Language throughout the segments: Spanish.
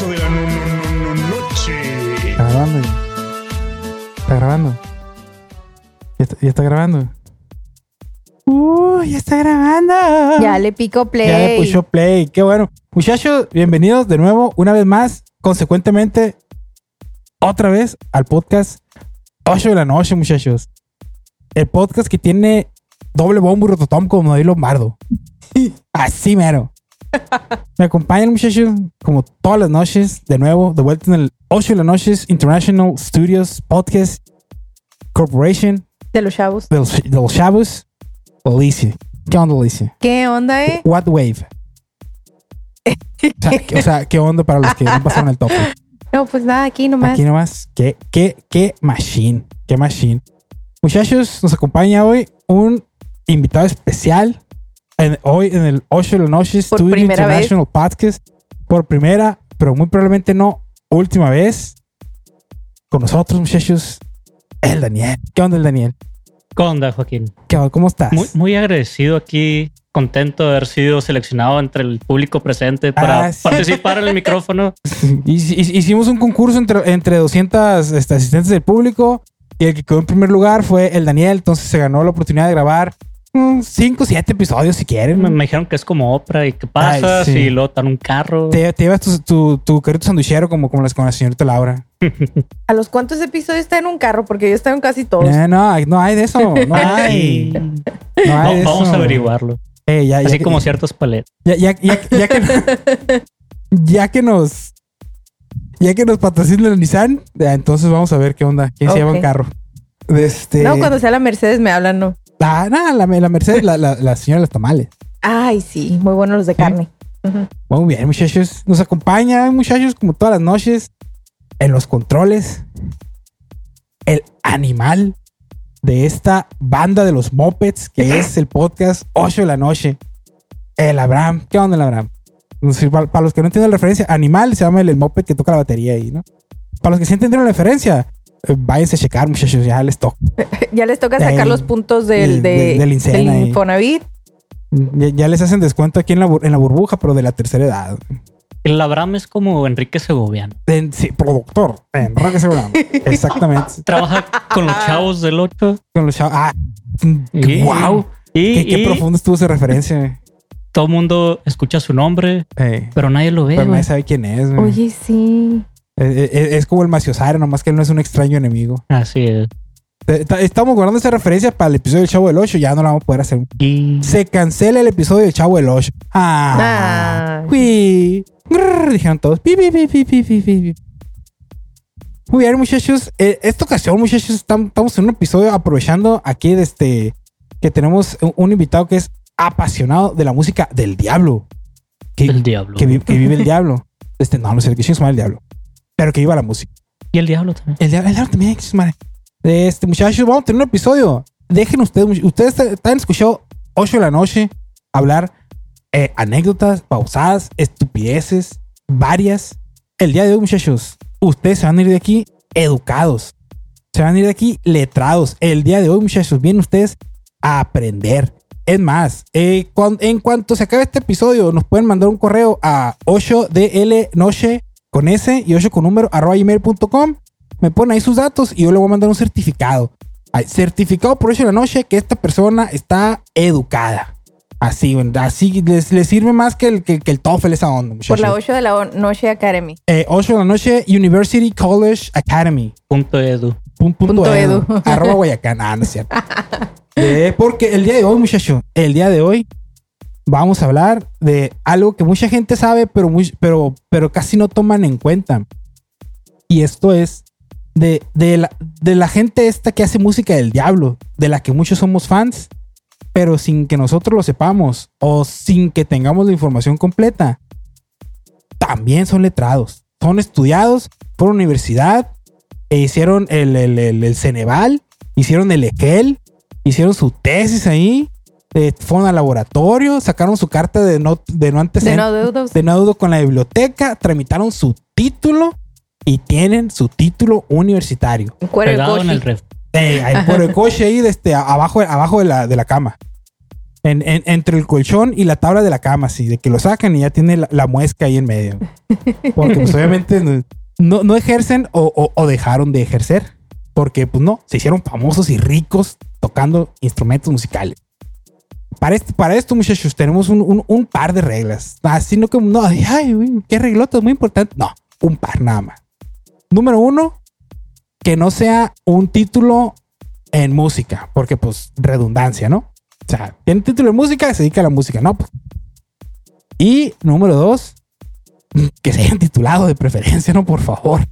8 de la no, no, no, no, noche. Está grabando. ya. Está grabando. Ya está, ya está grabando. Uh, ya está grabando. Ya le pico play. Ya le puso play. Qué bueno. Muchachos, bienvenidos de nuevo, una vez más, consecuentemente, otra vez al podcast 8 de la noche, muchachos. El podcast que tiene doble bombo y rototom como David Lombardo. Así mero. Me acompañan, muchachos, como todas las noches, de nuevo, de vuelta en el 8 de la noches International Studios Podcast Corporation De los chavos. de los, de los chavos. Alicia. ¿Qué onda, Alicia? ¿Qué onda, eh? What wave? O sea, ¿qué- o sea, ¿qué onda para los que no pasaron el topo? No, pues nada, aquí nomás. Aquí nomás, qué, qué, qué machine, qué machine. Muchachos, nos acompaña hoy un invitado especial. En- hoy en el 8 de la noche Studio primera vez. International Podcast. Por primera, pero muy probablemente no última vez. Con nosotros, muchachos, el Daniel. ¿Qué onda, el Daniel? ¿Qué onda, Joaquín? ¿Qué onda? ¿Cómo estás? Muy, muy agradecido aquí, contento de haber sido seleccionado entre el público presente para Ah, sí. participar en el micrófono. Hic- hic- Hicimos un concurso entre, entre 200 este, asistentes del público y el que quedó en primer lugar fue el Daniel. Entonces se ganó la oportunidad de grabar 5 o 7 episodios si quieren. Me, me dijeron que es como Oprah y que pasas Ay, sí. y luego están en un carro. Te, te llevas tu, tu, tu carrito sanduichero como, como las con la señorita Laura. ¿A los cuántos episodios está en un carro? Porque yo estaba en casi todos. Eh, no, no hay de eso. No hay. No hay de No, vamos eso. a averiguarlo. Eh, ya, ya Así que- como ciertas paletas. Ya, ya, ya, ya que, ya que nos. Ya que nos patrocina el Nissan, ya, entonces vamos a ver qué onda. ¿Quién se lleva un carro? Este, No, cuando sea la Mercedes me hablan, no. La, nah, la, la Mercedes, la, la, la señora de los tamales. Ay, sí, muy buenos los de carne. Muy bien, muchachos. Nos acompaña, muchachos, como todas las noches, en los controles. El animal de esta banda de los mopeds, que es el podcast 8 de la noche. El Abraham. ¿Qué onda, el Abraham? Para, los que no entienden la referencia, animal se llama el, el moped que toca la batería ahí, ¿no? Para los que sí entendieron la referencia, váyanse a checar, muchachos, ya les toca. Ya les toca sacar los puntos del- del, de- del- del. Infonavit. Ya, ya les hacen descuento aquí en la, en la burbuja, pero de la tercera edad. El Abraham es como Enrique Segoviano. En- sí, productor. En Roque Seguramente. Exactamente. Trabaja con los chavos del 8. Con los chavos. Ah, Y- wow. Y, Qué, qué y profundo estuvo esa referencia. todo el mundo escucha su nombre, Eh, pero nadie lo ve. pero nadie sabe quién es. güey. Oye, sí. Eh, eh, es como el Maciosare, nomás que él no es un extraño enemigo. Así es. Eh, ta- Estamos guardando esa referencia para el episodio del Chavo del 8. Ya no la vamos a poder hacer. Y Se cancela el episodio del Chavo del 8. Ah. Ah. Uy. Grrr, dijeron todos. Pi, pi, pi, pi, pi, pi, pi. Muy bien, muchachos. Eh, esta ocasión, muchachos, estam- estamos en un episodio aprovechando aquí de este que tenemos un, un invitado que es apasionado de la música del diablo. Que, el diablo. que, vi- que vive el diablo. Este, no, no sé, madre el diablo. Pero que viva la música. Y el diablo también. El diablo, el diablo también, madre. Este, muchachos, vamos a tener un episodio. Dejen ustedes, ustedes están escuchando 8 de la noche hablar eh, anécdotas, pausadas, estupideces, varias. El día de hoy, muchachos, ustedes se van a ir de aquí educados. Se van a ir de aquí letrados. El día de hoy, muchachos, vienen ustedes a aprender. Es más, eh, cuan- en cuanto se acabe este episodio, nos pueden mandar un correo a 8dlnoche con S y 8 con número arroba gmail.com. Me ponen ahí sus datos y yo le voy a mandar un certificado. Ay, certificado por 8 de la noche que esta persona está educada. Así, así les, les sirve más que el, que, que el TOEFL esa onda. Por la 8 de la noche Academy. Eh, 8 de la noche, University College Academy. Punto edu. Pun- punto Punto edu. edu. Arroba Guayacán. Ah, no es cierto. Eh, porque el día de hoy, muchacho, el día de hoy vamos a hablar de algo que mucha gente sabe, pero, muy, pero, pero casi no toman en cuenta. Y esto es de, de, la, de la gente esta que hace música del diablo, de la que muchos somos fans, pero sin que nosotros lo sepamos o sin que tengamos la información completa. También son letrados, son estudiados por universidad, e hicieron el, el, el, el Ceneval, hicieron el EGEL, hicieron su tesis ahí, eh, fueron al laboratorio, sacaron su carta de no, de no De antecedentes no deudos. de no dudo con la biblioteca, tramitaron su título y tienen su título universitario. De Pegado en el ref. Eh, ahí por el coche ahí, de este, abajo, abajo de, la, de la cama. En- en- entre el colchón y la tabla de la cama, así, de que lo sacan y ya tiene la, la muesca ahí en medio. Porque pues obviamente no- no, no ejercen o, o- o dejaron de ejercer. Porque pues no, se hicieron famosos y ricos tocando instrumentos musicales. Para, para esto, muchachos, tenemos un, par de reglas. Así no como, no, ay, qué reglotas, muy importante. No, un par nada más. Número uno, que no sea un título en música, porque pues redundancia, ¿no? O sea, tiene título en música, se dedica a la música, ¿no? Y número dos, que se hayan titulado de preferencia, ¿no? Por favor.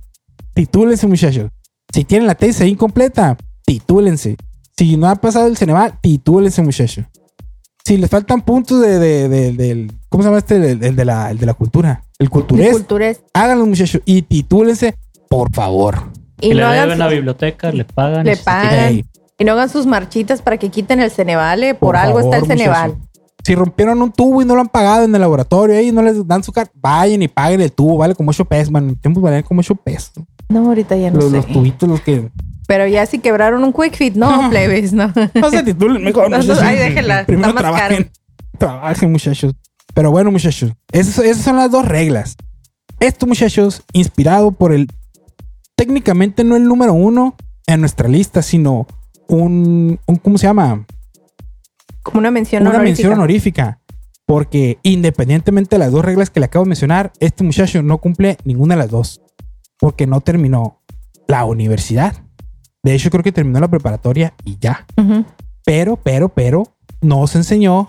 Titúlense, muchachos. Si tienen la tesis incompleta, titúlense. Si no ha pasado el Ceneval, titúlense, muchachos. Si les faltan puntos de, de- de- del. ¿Cómo se llama este? El, el de, la, el de la cultura. El culturés. Culturas. Háganlo, muchachos. Y titúlense, por favor. Y Y le no, deben hagan a sus, biblioteca, le pagan. Le y se pagan. y no hagan sus marchitas para que quiten el Cenevale. Por, algo está el Ceneval. Si rompieron un tubo y no lo han pagado en el laboratorio ahí y no les dan su car, vayan y paguen el tubo, vale como 8 pesos, man. En tiempos valían como 8 pesos. No, ahorita ya no los, sé. los tubitos, los que. Pero ya si quebraron un quick fit, no, plebes, no. No se titulen mejor. Entonces, muchachos. ahí déjenla, Primero está más trabajen. Trabajen, muchachos. Pero bueno, muchachos, esas, esas son las dos reglas. Esto, muchachos, inspirado por el. Técnicamente no el número uno en nuestra lista, sino un. un- ¿Cómo se llama? Como una mención una honorífica. mención honorífica. Porque independientemente de las dos reglas que le acabo de mencionar, este muchacho no cumple ninguna de las dos. Porque no terminó la universidad. De hecho, creo que terminó la preparatoria y ya. Pero, pero, pero, nos enseñó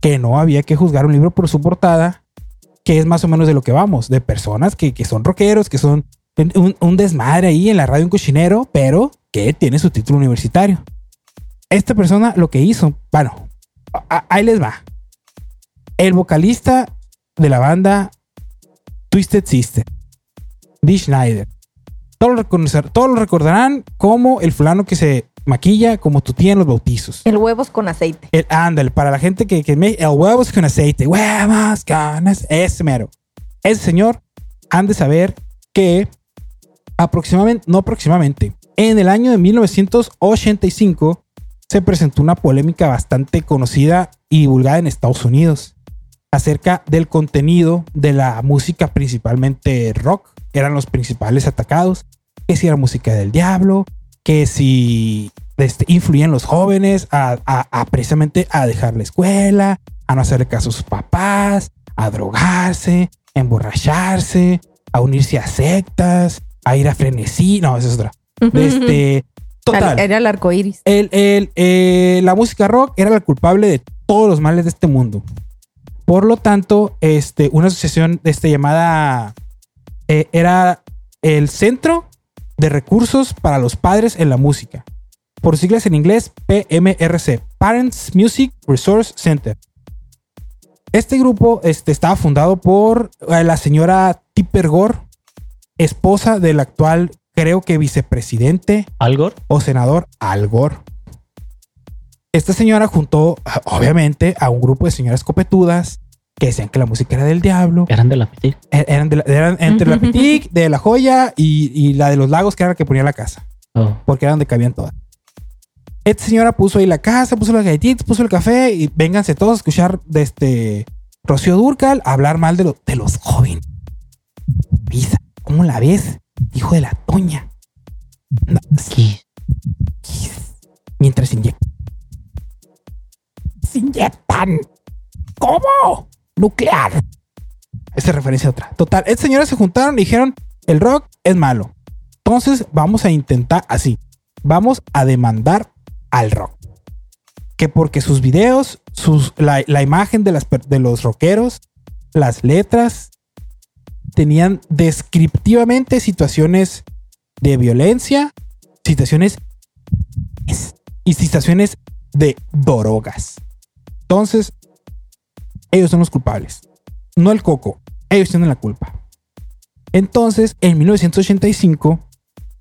que no había que juzgar un libro por su portada, que es más o menos de lo que vamos, de personas que, que son rockeros, que son un, un desmadre ahí en la radio, un cochinero, pero que tiene su título universitario. Esta persona lo que hizo, bueno, a- ahí les va. El vocalista de la banda Twisted Sister, Dee Schneider. Todos lo, reconocer- todos lo recordarán como el fulano que se maquilla como tu tía en los bautizos. El huevos con aceite. El ándale, para la gente que, que me, el huevos con aceite, huevos con aceite, ese mero. Ese señor han de saber que aproximadamente, no aproximadamente, en el año de 1985 se presentó una polémica bastante conocida y divulgada en Estados Unidos acerca del contenido de la música, principalmente rock. Eran los principales atacados. Que si era música del diablo, que si este, influían los jóvenes a, a- a precisamente a dejar la escuela, a no hacerle caso a sus papás, a drogarse, a emborracharse, a unirse a sectas, a ir a frenesí. No, esa es otra. Este, total. Era el arco iris. El- el- eh, la música rock era la culpable de todos los males de este mundo. Por lo tanto, este, una asociación este, llamada eh, era el Centro de Recursos para los Padres en la Música. Por siglas en inglés, PMRC, Parents Music Resource Center. Este grupo este, estaba fundado por eh, la señora Tipper Gore, esposa del actual, creo que vicepresidente Algor. o senador Al Gore. Esta señora juntó, obviamente, a un grupo de señoras copetudas que decían que la música era del diablo. Eran de la Petit. E- Eran, de la- eran entre la Pitic, de la Joya y, y la de los lagos, que era la que ponía la casa, Oh. porque era donde cabían todas. Esta señora puso ahí la casa, puso las galletitas, puso el café y vénganse todos a escuchar de este Rocío Durcal hablar mal de, lo- de los jóvenes. Pisa, ¿cómo la ves? Hijo de la Toña. No, sí. Mientras inyectan. Se inyectan. ¿Cómo? Nuclear. Esa es referencia a otra. Total, estas señoras se juntaron y dijeron, el rock es malo. Entonces vamos a intentar así. Vamos a demandar al rock. Que porque sus videos, sus, la, la imagen de, las, de los rockeros, las letras, tenían descriptivamente situaciones de violencia, situaciones y situaciones de drogas. Entonces, ellos son los culpables. No el coco. Ellos tienen la culpa. Entonces, en 1985,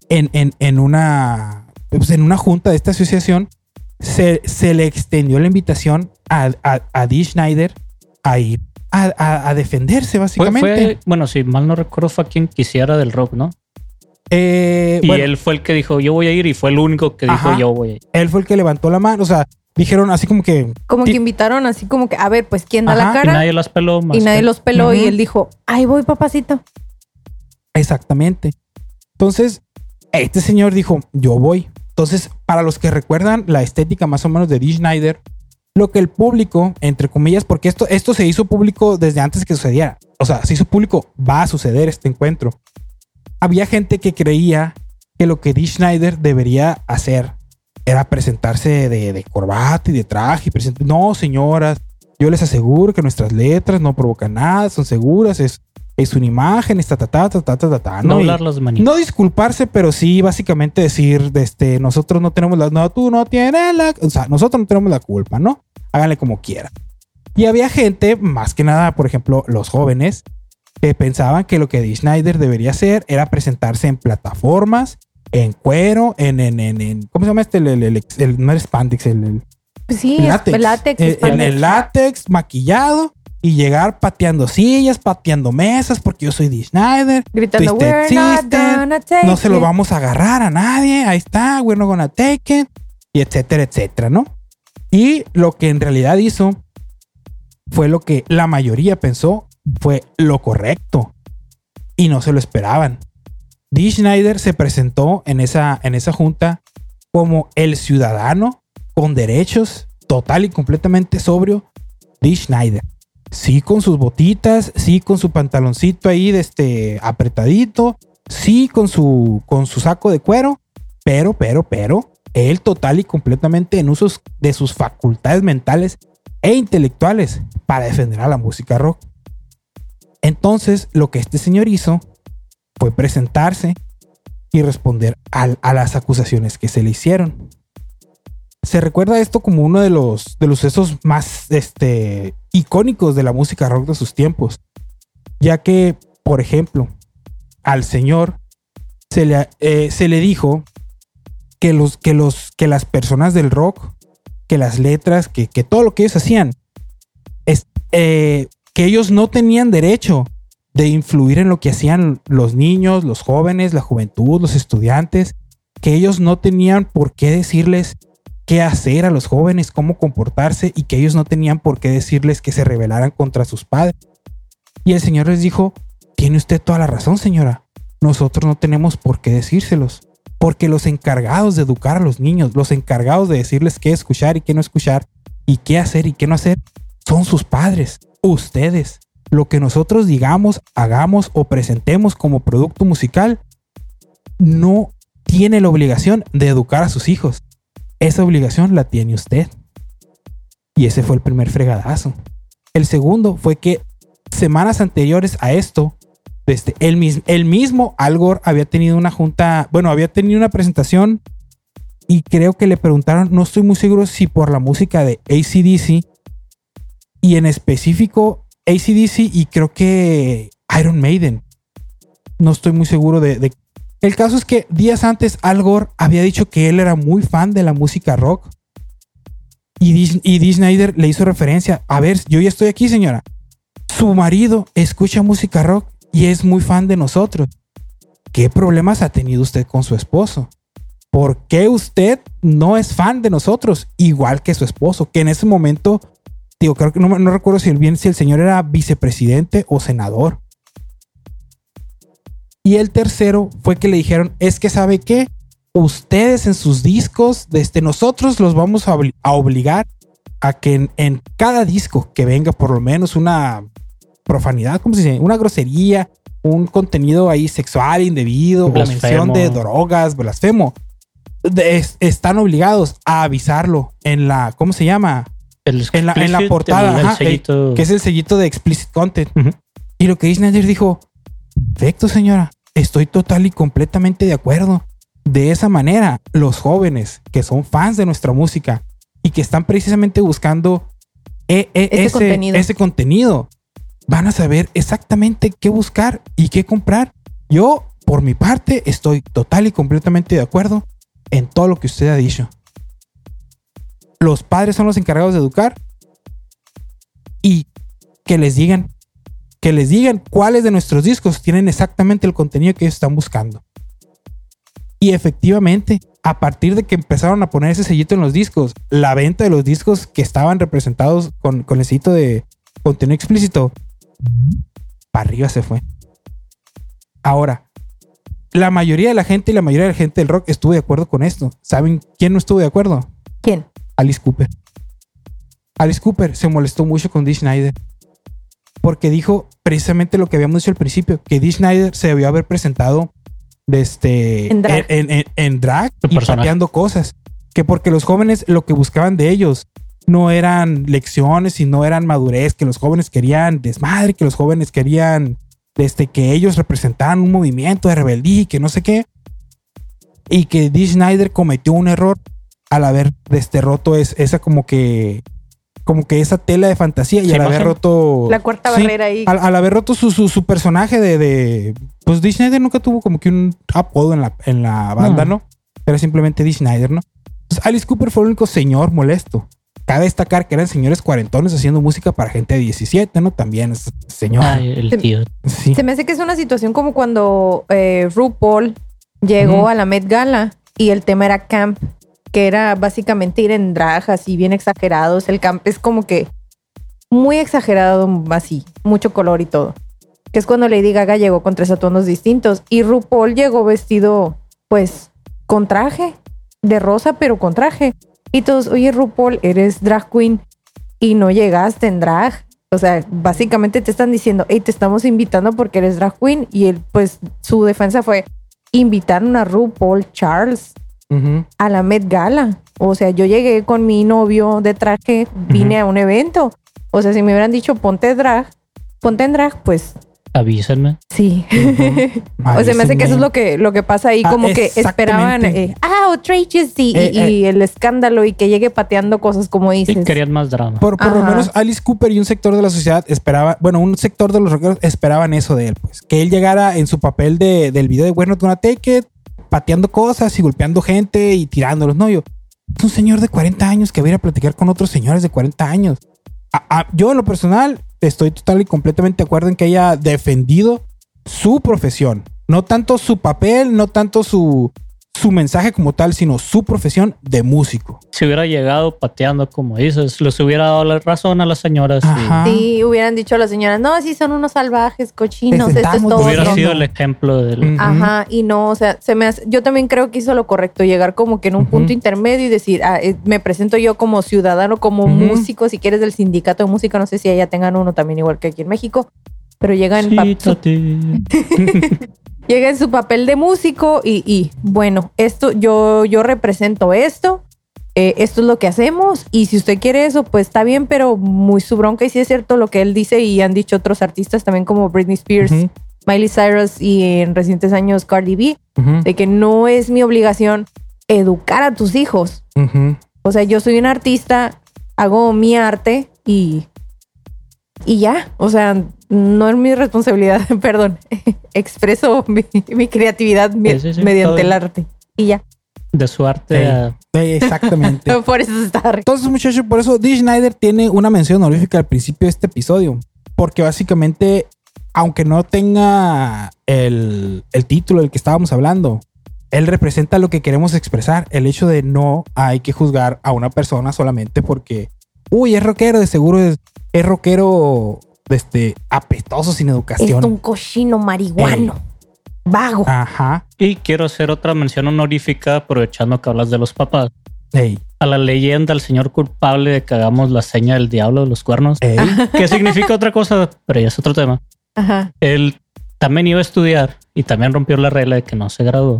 en, en, en una, pues, en una junta de esta asociación, se, se le extendió la invitación a, a, a Dee Schneider a ir a, a- a defenderse, básicamente. fue- bueno, si mal no recuerdo, fue quien quisiera del rock, ¿no? Eh, Y bueno, él fue el que dijo, yo voy a ir, y fue el único que dijo, Ajá. yo voy a ir. él fue el que levantó la mano. O sea, dijeron así como que Como que invitaron así como que, a ver, pues, ¿quién da Ajá. la Y cara? nadie las peló más. Y nadie que- los peló y él dijo, ahí voy, papacito. Exactamente. Entonces, este señor dijo, yo voy. Entonces, para los que recuerdan la estética más o menos de Dee Schneider, lo que el público, entre comillas, porque esto, esto se hizo público desde antes que sucediera. O sea, se hizo público, va a suceder este encuentro. Había gente que creía que lo que Dee Schneider debería hacer era presentarse de, de corbata y de traje. Y no, señoras, yo les aseguro que nuestras letras no provocan nada, son seguras, es, es una imagen, está ta ta ta ta ta ta, ta, No ¿no? Hablar las manitas. no disculparse, pero sí básicamente decir, de este, nosotros no tenemos la, no, tú no tienes la, o sea, nosotros no tenemos la culpa, ¿no? Háganle como quieran. Y había gente, más que nada, por ejemplo, los jóvenes, que pensaban que lo que Dee Schneider debería hacer era presentarse en plataformas, en cuero, en, en, en, en- ¿cómo se llama este? El, el- el- el- no era spandex, el, Pues sí, látex. es látex. Eh, es en el látex, maquillado, y llegar pateando sillas, pateando mesas, porque yo soy Dee Schneider. Gritando, we're not gonna take no se lo it". vamos a agarrar a nadie, ahí está, we're not gonna take it, y etcétera, etcétera, ¿no? Y lo que en realidad hizo fue lo que la mayoría pensó fue lo correcto y no se lo esperaban. Dee Schneider se presentó en esa, en esa junta como el ciudadano con derechos total y completamente sobrio, Dee Schneider. Sí con sus botitas, sí con su pantaloncito ahí de este apretadito, sí con su con su saco de cuero, pero pero pero él total y completamente en usos de sus facultades mentales e intelectuales para defender a la música rock. Entonces, lo que este señor hizo fue presentarse y responder a las acusaciones que se le hicieron. Se recuerda esto como uno de los, de los sucesos más este, icónicos de la música rock de sus tiempos, ya que, por ejemplo, al señor se le, eh, se le dijo que, los, que, los, que las personas del rock, que las letras, que, que todo lo que ellos hacían, eh, que ellos no tenían derecho de influir en lo que hacían los niños, los jóvenes, la juventud, los estudiantes, que ellos no tenían por qué decirles qué hacer a los jóvenes, cómo comportarse y que ellos no tenían por qué decirles que se rebelaran contra sus padres. Y el Señor les dijo, tiene usted toda la razón, señora. Nosotros no tenemos por qué decírselos. Porque los encargados de educar a los niños, los encargados de decirles qué escuchar y qué no escuchar, y qué hacer y qué no hacer, son sus padres, ustedes. Lo que nosotros digamos, hagamos o presentemos como producto musical no tiene la obligación de educar a sus hijos. Esa obligación la tiene usted. Y ese fue el primer fregadazo. El segundo fue que semanas anteriores a esto, el, mis- el mismo Al Gore había tenido una junta, bueno, había tenido una presentación y creo que le preguntaron, no estoy muy seguro si por la música de ACDC y en específico ACDC y creo que Iron Maiden. No estoy muy seguro de, El caso es que días antes Al Gore había dicho que él era muy fan de la música rock. Y Dee, y le hizo referencia. A ver, yo ya estoy aquí, señora. Su marido escucha música rock y es muy fan de nosotros. ¿Qué problemas ha tenido usted con su esposo? ¿Por qué usted no es fan de nosotros? Igual que su esposo, que en ese momento, digo, creo que no, recuerdo si el bien, si el señor era vicepresidente o senador. Y el tercero fue que le dijeron, es que sabe qué, ustedes en sus discos, desde nosotros los vamos a, obli- a obligar a que en, en cada disco que venga por lo menos una profanidad, ¿cómo se dice? Una grosería, un contenido ahí sexual indebido, o mención de drogas, blasfemo. de- es- están obligados a avisarlo en la, ¿cómo se llama? El En la, en la explicit, portada, el- el ajá, sellito. que es el sellito de explicit content. Y lo que Disney dijo, perfecto señora, estoy total y completamente de acuerdo. De esa manera, los jóvenes que son fans de nuestra música y que están precisamente buscando e- e- Ese ese, contenido. ese contenido, van a saber exactamente qué buscar y qué comprar. Yo, por mi parte, estoy total y completamente de acuerdo en todo lo que usted ha dicho. Los padres son los encargados de educar y que les digan que les digan cuáles de nuestros discos tienen exactamente el contenido que ellos están buscando. Y efectivamente, a partir de que empezaron a poner ese sellito en los discos, la venta de los discos que estaban representados con, con el sellito de contenido explícito, para arriba se fue. Ahora, la mayoría de la gente y la mayoría de la gente del rock estuvo de acuerdo con esto. ¿Saben quién no estuvo de acuerdo? ¿Quién? Alice Cooper. Alice Cooper se molestó mucho con Dee Schneider porque dijo precisamente lo que habíamos dicho al principio, que Dee Schneider se debió haber presentado de este, En drag. en, en- en drag Su y personaje. pateando cosas. Que porque los jóvenes lo que buscaban de ellos no eran lecciones y no eran madurez, que los jóvenes querían desmadre, que los jóvenes querían este, que ellos representaran un movimiento de rebeldía y que no sé qué. Y que Dee Schneider cometió un error al haber este, roto es, esa como que como que esa tela de fantasía y al haber roto La cuarta Sí, barrera ahí. al, al haber roto su, su, su personaje de, de pues Dee Schneider nunca tuvo como que un apodo en la, en la banda, No. ¿no? Era simplemente Dee Schneider, ¿no? Entonces, Alice Cooper fue el único señor molesto. Cabe destacar que eran señores cuarentones haciendo música para gente de 17, ¿no? También es señor. Ay, el tío. sí. Se me hace que es una situación como cuando eh, RuPaul llegó a la Met Gala y el tema era camp, que era básicamente ir en drag así bien exagerados. El camp es como que muy exagerado, así, mucho color y todo. Que es cuando Lady Gaga llegó con tres atuendos distintos y RuPaul llegó vestido, pues, con traje de rosa, pero con traje. Y todos, oye, RuPaul, eres drag queen y no llegaste en drag. O sea, básicamente te están diciendo, hey, te estamos invitando porque eres drag queen. Y él, pues, su defensa fue, invitaron a RuPaul Charles A la Met Gala. O sea, yo llegué con mi novio de traje, vine a un evento. O sea, si me hubieran dicho ponte drag, ponte en drag, pues Avísenme. sí. O sea, me hace que eso es lo que, lo que pasa ahí, Ah, como que esperaban, eh, ah, outrageous y, y- Eh, eh. y el escándalo y que llegue pateando cosas como Y dices. querían más drama. Por, por lo menos Alice Cooper y un sector de la sociedad esperaba, bueno, un sector de los rockeros esperaban eso de él, pues. Que él llegara en su papel de, del video de Not Gonna Take It, pateando cosas y golpeando gente y tirándolos. No, yo, es un señor de 40 años que va a ir a platicar con otros señores de 40 años. Yo en lo personal estoy total y completamente de acuerdo en que haya defendido su profesión. No tanto su papel, no tanto su, su mensaje como tal, sino su profesión de músico. Si hubiera llegado pateando, como dices, les hubiera dado la razón a las señoras. y. Sí, hubieran dicho a las señoras, no, sí son unos salvajes, cochinos, esto es todo. Hubiera sido el ejemplo del. Ajá, y no, o sea, se me hace, yo también creo que hizo lo correcto, llegar como que en un punto intermedio y decir, ah, eh, me presento yo como ciudadano, como músico, si quieres del sindicato de música, no sé si allá tengan uno también igual que aquí en México, pero llega en, llega en su papel de músico y, y, bueno, esto, yo, yo represento esto, eh, esto es lo que hacemos y si usted quiere eso, pues está bien, pero muy su bronca y sí es cierto lo que él dice y han dicho otros artistas también como Britney Spears, Miley Cyrus y en recientes años Cardi B, de que no es mi obligación educar a tus hijos. ujú. O sea, yo soy un artista, hago mi arte y, y ya. O sea, no es mi responsabilidad, perdón. Expreso mi, mi creatividad me- Sí, sí, sí, mediante el arte. Y ya. De su arte Sí. a- Exactamente. Por eso se está. Entonces, muchachos, por eso Dee Schneider tiene una mención honorífica al principio de este episodio. Porque básicamente, aunque no tenga el, el título del que estábamos hablando, él representa lo que queremos expresar. El hecho de no hay que juzgar a una persona solamente porque, uy, es rockero, de seguro es, es rockero este, apestoso, sin Es educación. un cochino marihuano. Vago. Ajá. Y quiero hacer otra mención honorífica, aprovechando que hablas de los papás. Ey, A la leyenda, al señor culpable de que hagamos la seña del diablo de los cuernos. ey. Que significa otra cosa, pero ya es otro tema. Ajá. Él también iba a estudiar y también rompió la regla de que no se graduó.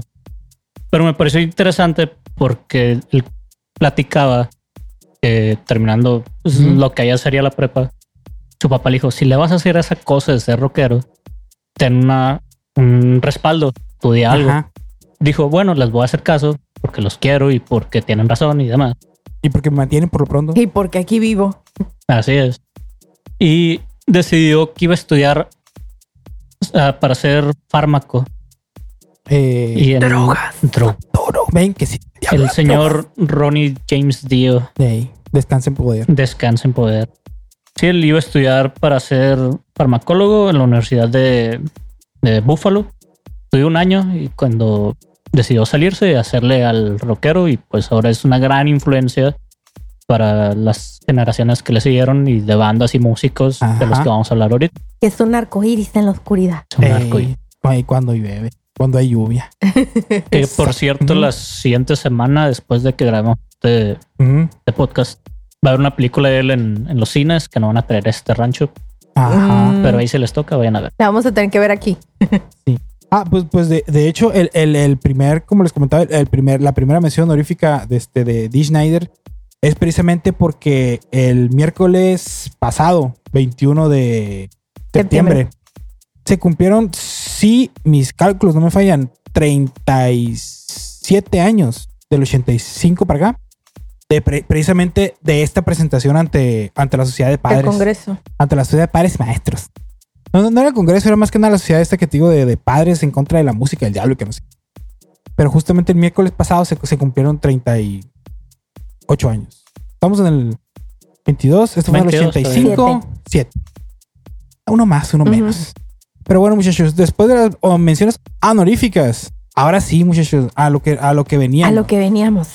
Pero me pareció interesante porque él platicaba que terminando pues, lo que allá sería la prepa, su papá le dijo, si le vas a hacer esa cosa de ser rockero, ten una, un respaldo, estudia algo. Ajá. Dijo, bueno, les voy a hacer caso porque los quiero y porque tienen razón y demás. Y porque me mantienen por lo pronto. Y porque aquí vivo. Así es. Y decidió que iba a estudiar para ser fármaco. Eh, Y en Drogas. dro- Toro. Ven que sí. el señor Ronnie James Dio Ey, descansa en poder. descansa en poder. Sí, él iba a estudiar para ser farmacólogo en la Universidad de, de Buffalo. Estudió un año y cuando decidió salirse y hacerle al rockero y pues ahora es una gran influencia para las generaciones que le siguieron y de bandas y músicos de los que vamos a hablar ahorita. Es un arco iris en la oscuridad. Es un Ey, arcoíris. ay, cuando llueve, cuando hay lluvia. Que por cierto, la siguiente semana, después de que grabemos este, este podcast, va a haber una película de él en, en los cines que no van a traer a este rancho, Ajá. Mm. pero ahí se les toca, vayan a ver. La vamos a tener que ver aquí. Ah, pues, pues de, de hecho, el, el- el primer, como les comentaba, el primer, la primera mención honorífica de, este, de Dee Schneider es precisamente porque el miércoles pasado, 21 de septiembre, Septiembre. se cumplieron, si mis cálculos no me fallan, 37 años del 85 para acá. De pre- precisamente de esta presentación ante, ante la sociedad de El padres Congreso. ante la sociedad de padres y maestros. No, no, no era el Congreso, era más que nada la sociedad esta que te digo de, de padres en contra de la música del diablo y que no sé. Pero justamente el miércoles pasado se, se cumplieron 38 años. Estamos en el 22, esto fue en el 22 85, 7. Uno más, uno Ujú. menos. Pero bueno, muchachos, después de las oh, menciones honoríficas, ahora sí, muchachos, a lo que, a lo que venían. A lo que veníamos.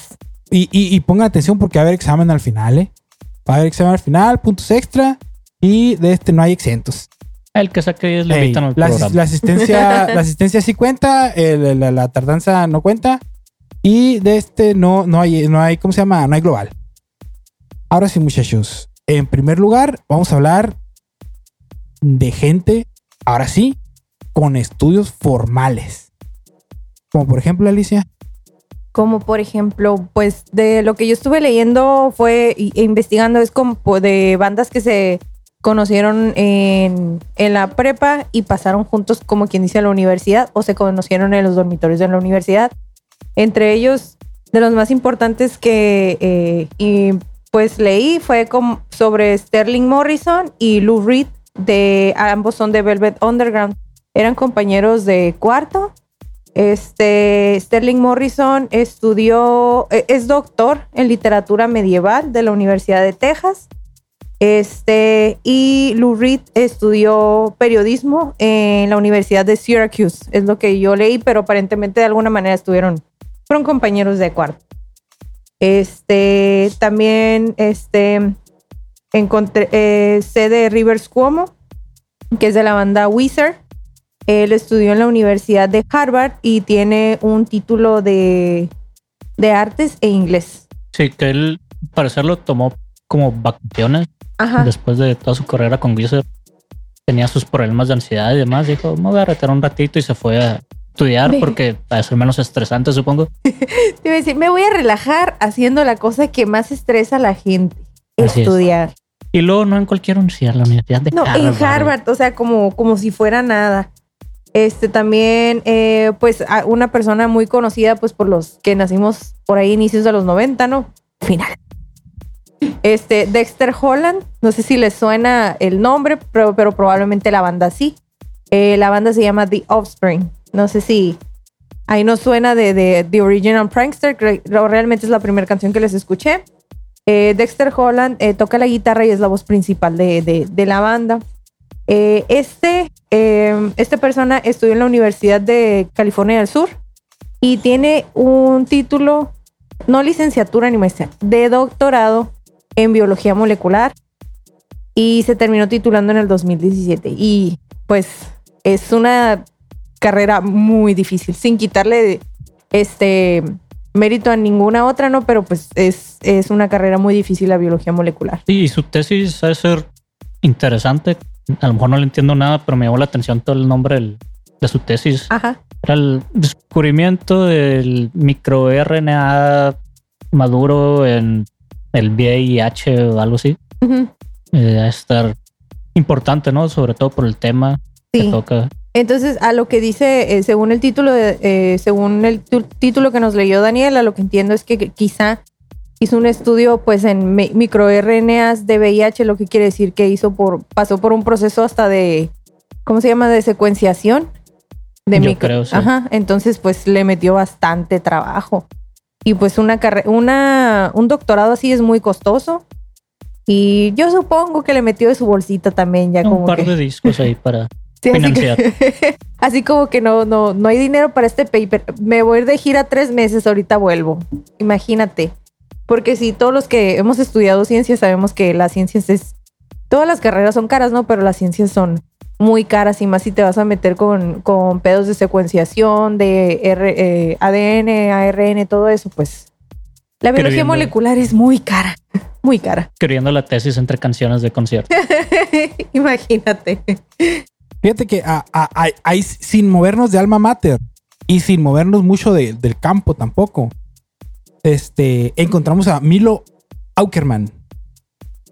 Y, y, y pongan atención porque va a haber examen al final, ¿eh? Va a haber examen al final, puntos extra. Y de este no hay exentos. El que saque 10 le invitan al la, programa. la asistencia, la asistencia sí cuenta, el- la, la tardanza no cuenta. Y de este no, no hay, no hay, ¿cómo se llama? No hay global. Ahora sí, muchachos. En primer lugar, vamos a hablar de gente, ahora sí, con estudios formales. Como por ejemplo, Alicia. Como por ejemplo, pues de lo que yo estuve leyendo fue e investigando es como de bandas que se conocieron en, la prepa y pasaron juntos como quien dice a la universidad o se conocieron en los dormitorios de la universidad. Entre ellos, de los más importantes que eh, y pues leí fue sobre Sterling Morrison y Lou Reed, de ambos son de Velvet Underground. Eran compañeros de cuarto este, Sterling Morrison estudió, eh, es doctor en literatura medieval de la Universidad de Texas. Este, y Lou Reed estudió periodismo en la Universidad de Syracuse, es lo que yo leí, pero aparentemente de alguna manera estuvieron, fueron compañeros de cuarto. Este, también, este, encontré, eh, sé de Rivers Cuomo, que es de la banda Weezer. Él estudió en la Universidad de Harvard y tiene un título de, de artes e inglés. Sí, que él, parecer, lo tomó como vacaciones Ajá. después de toda su carrera con Wizard. Tenía sus problemas de ansiedad y demás. Dijo, me voy a retirar un ratito y se fue a estudiar porque para ser menos estresante, supongo. Te iba a decir, me voy a relajar haciendo la cosa que más estresa a la gente. Así es. estudiar. Y luego no en cualquier universidad, la Universidad de No, Harvard. en Harvard, o sea, como, como si fuera nada. Este también, eh, pues, una persona muy conocida, pues, por los que nacimos por ahí inicios de los 90, ¿no? Final. Este, Dexter Holland, no sé si les suena el nombre, pero, pero probablemente la banda sí. Eh, la banda se llama The Offspring. No sé si ahí nos suena de, de The Original Prankster, que re- realmente es la primera canción que les escuché. Eh, Dexter Holland toca la guitarra y es la voz principal de- de la banda. Eh, este, eh, esta persona estudió en la Universidad de California del Sur y tiene un título, no licenciatura ni maestría, de doctorado en biología molecular y se terminó titulando en el 2017. Y pues es una carrera muy difícil, sin quitarle este mérito a ninguna otra, ¿no? Pero pues es, es una carrera muy difícil la biología molecular. Sí, y su tesis ha de ser interesante. A lo mejor no le entiendo nada, pero me llamó la atención todo el nombre del- de su tesis. Ajá. Era el descubrimiento del microRNA maduro en el VIH o algo así. Eh, a estar importante, ¿no? Sobre todo por el tema que Sí. toca. Entonces, a lo que dice, eh, según el título, de- eh, según el tu- título que nos leyó Daniela, lo que entiendo es que que quizá hizo un estudio, pues, en mi- microRNAs de VIH, lo que quiere decir que hizo por, pasó por un proceso hasta de, ¿cómo se llama? De secuenciación. De Yo micro- creo, sí. Ajá. Entonces, pues, le metió bastante trabajo. Y pues una una, un doctorado así es muy costoso. Y yo supongo que le metió de su bolsita también, ya como Un par que- de discos ahí para Sí, así, Financiar. que- así como que no, no, no hay dinero para este paper. Me voy a ir de gira tres meses, ahorita vuelvo. Imagínate. Porque si todos los que hemos estudiado ciencias sabemos que las ciencias es. Todas las carreras son caras, ¿no? Pero las ciencias son muy caras y más si te vas a meter con, con pedos de secuenciación, de R- eh, ADN, ARN, todo eso, pues. La biología molecular es muy cara. Muy cara. Escribiendo la tesis entre canciones de concierto. Imagínate. Fíjate que a- a- a- ahí, sin movernos de alma mater y sin movernos mucho de- del campo tampoco, este, encontramos a Milo Aukerman.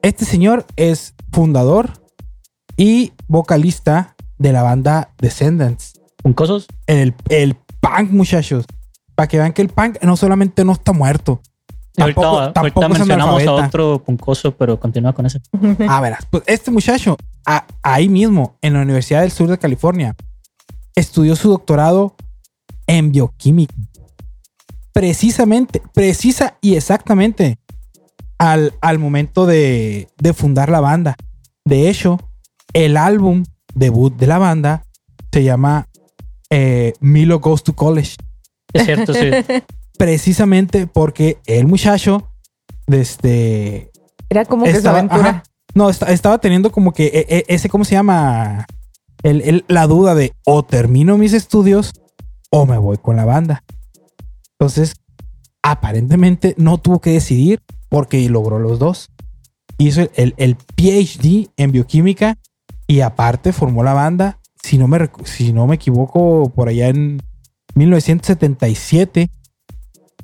Este señor es fundador y vocalista de la banda Descendants. ¿Puncosos? El, el punk, muchachos. Para que vean que el punk no solamente no está muerto. Ahorita, Tampoco, ahorita tampoco mencionamos a otro puncoso, pero continúa con ese. Ah, verás, pues este muchacho, a- ahí mismo, en la Universidad del Sur de California, estudió su doctorado en bioquímica. Precisamente, precisa y exactamente al, al momento de, de fundar la banda. De hecho, el álbum debut de la banda se llama eh, Milo Goes to College. Es cierto, sí. Precisamente porque el muchacho, este, Era como que su aventura. ajá. no, esta- estaba teniendo como que e- e- ese, ¿cómo se llama? El, el- la duda de o termino mis estudios o me voy con la banda. Entonces, aparentemente no tuvo que decidir porque logró los dos. Hizo el, el- PhD en bioquímica y aparte formó la banda, si no me, si no me equivoco, por allá en 1977.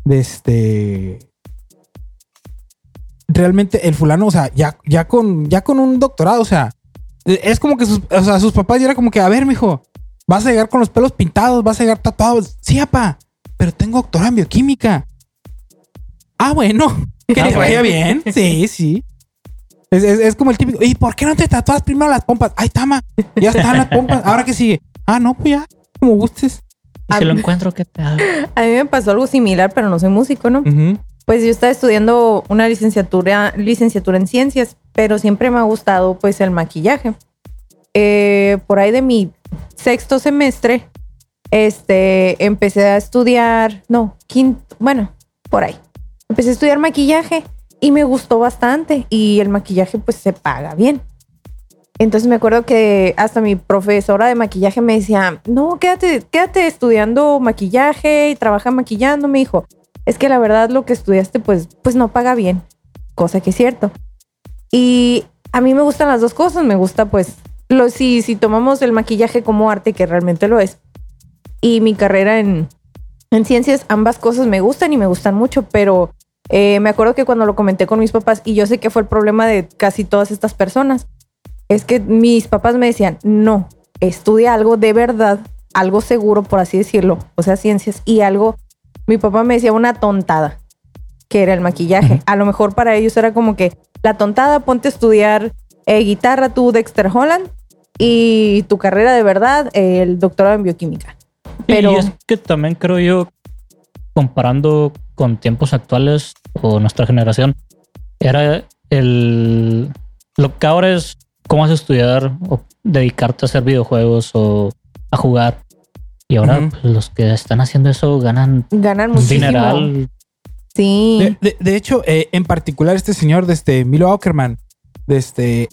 De este realmente el fulano, o sea, ya, ya con, ya con un doctorado, o sea, es como que sus, o sea, sus papás ya era como que, a ver, mijo, vas a llegar con los pelos pintados, vas a llegar tatuado. Sí, papá, pero tengo doctorado en bioquímica. Ah, bueno, que Ah, te vaya bueno. bien. Sí, sí. Es, es- es como el típico, ¿y por qué no te tatúas primero las pompas? Ay, tama, ya están las pompas. Ahora que sigue. Ah, no, pues ya, como gustes. Y si lo encuentro, ¿qué te hago? A mí me pasó algo similar, pero no soy músico, ¿no? Pues yo estaba estudiando una licenciatura, licenciatura en ciencias, pero siempre me ha gustado pues el maquillaje. Eh, por ahí de mi sexto semestre, este, empecé a estudiar, no, quinto, bueno, por ahí. Empecé a estudiar maquillaje y me gustó bastante y el maquillaje pues se paga bien. Entonces me acuerdo que hasta mi profesora de maquillaje me decía, no, quédate, quédate estudiando maquillaje y trabaja maquillando, me dijo es que la verdad lo que estudiaste pues, pues no paga bien, cosa que es cierto. Y a mí me gustan las dos cosas, me gusta pues, lo, si, si tomamos el maquillaje como arte, que realmente lo es, y mi carrera en, en ciencias, ambas cosas me gustan y me gustan mucho, pero eh, me acuerdo que cuando lo comenté con mis papás, y yo sé que fue el problema de casi todas estas personas, es que mis papás me decían, no, estudia algo de verdad, algo seguro, por así decirlo, o sea, ciencias, y algo mi papá me decía una tontada, que era el maquillaje. A lo mejor para ellos era como que la tontada, ponte a estudiar eh, guitarra tú, Dexter Holland, y tu carrera de verdad, eh, el doctorado en bioquímica. Pero Y es que también creo yo, comparando con tiempos actuales o nuestra generación, era el... Lo que ahora es cómo vas a estudiar o dedicarte a hacer videojuegos o a jugar. Y ahora pues, los que están haciendo eso ganan ganan un muchísimo. dineral. Sí. De, de- de hecho, eh, en particular este señor, este Milo Aukerman, este,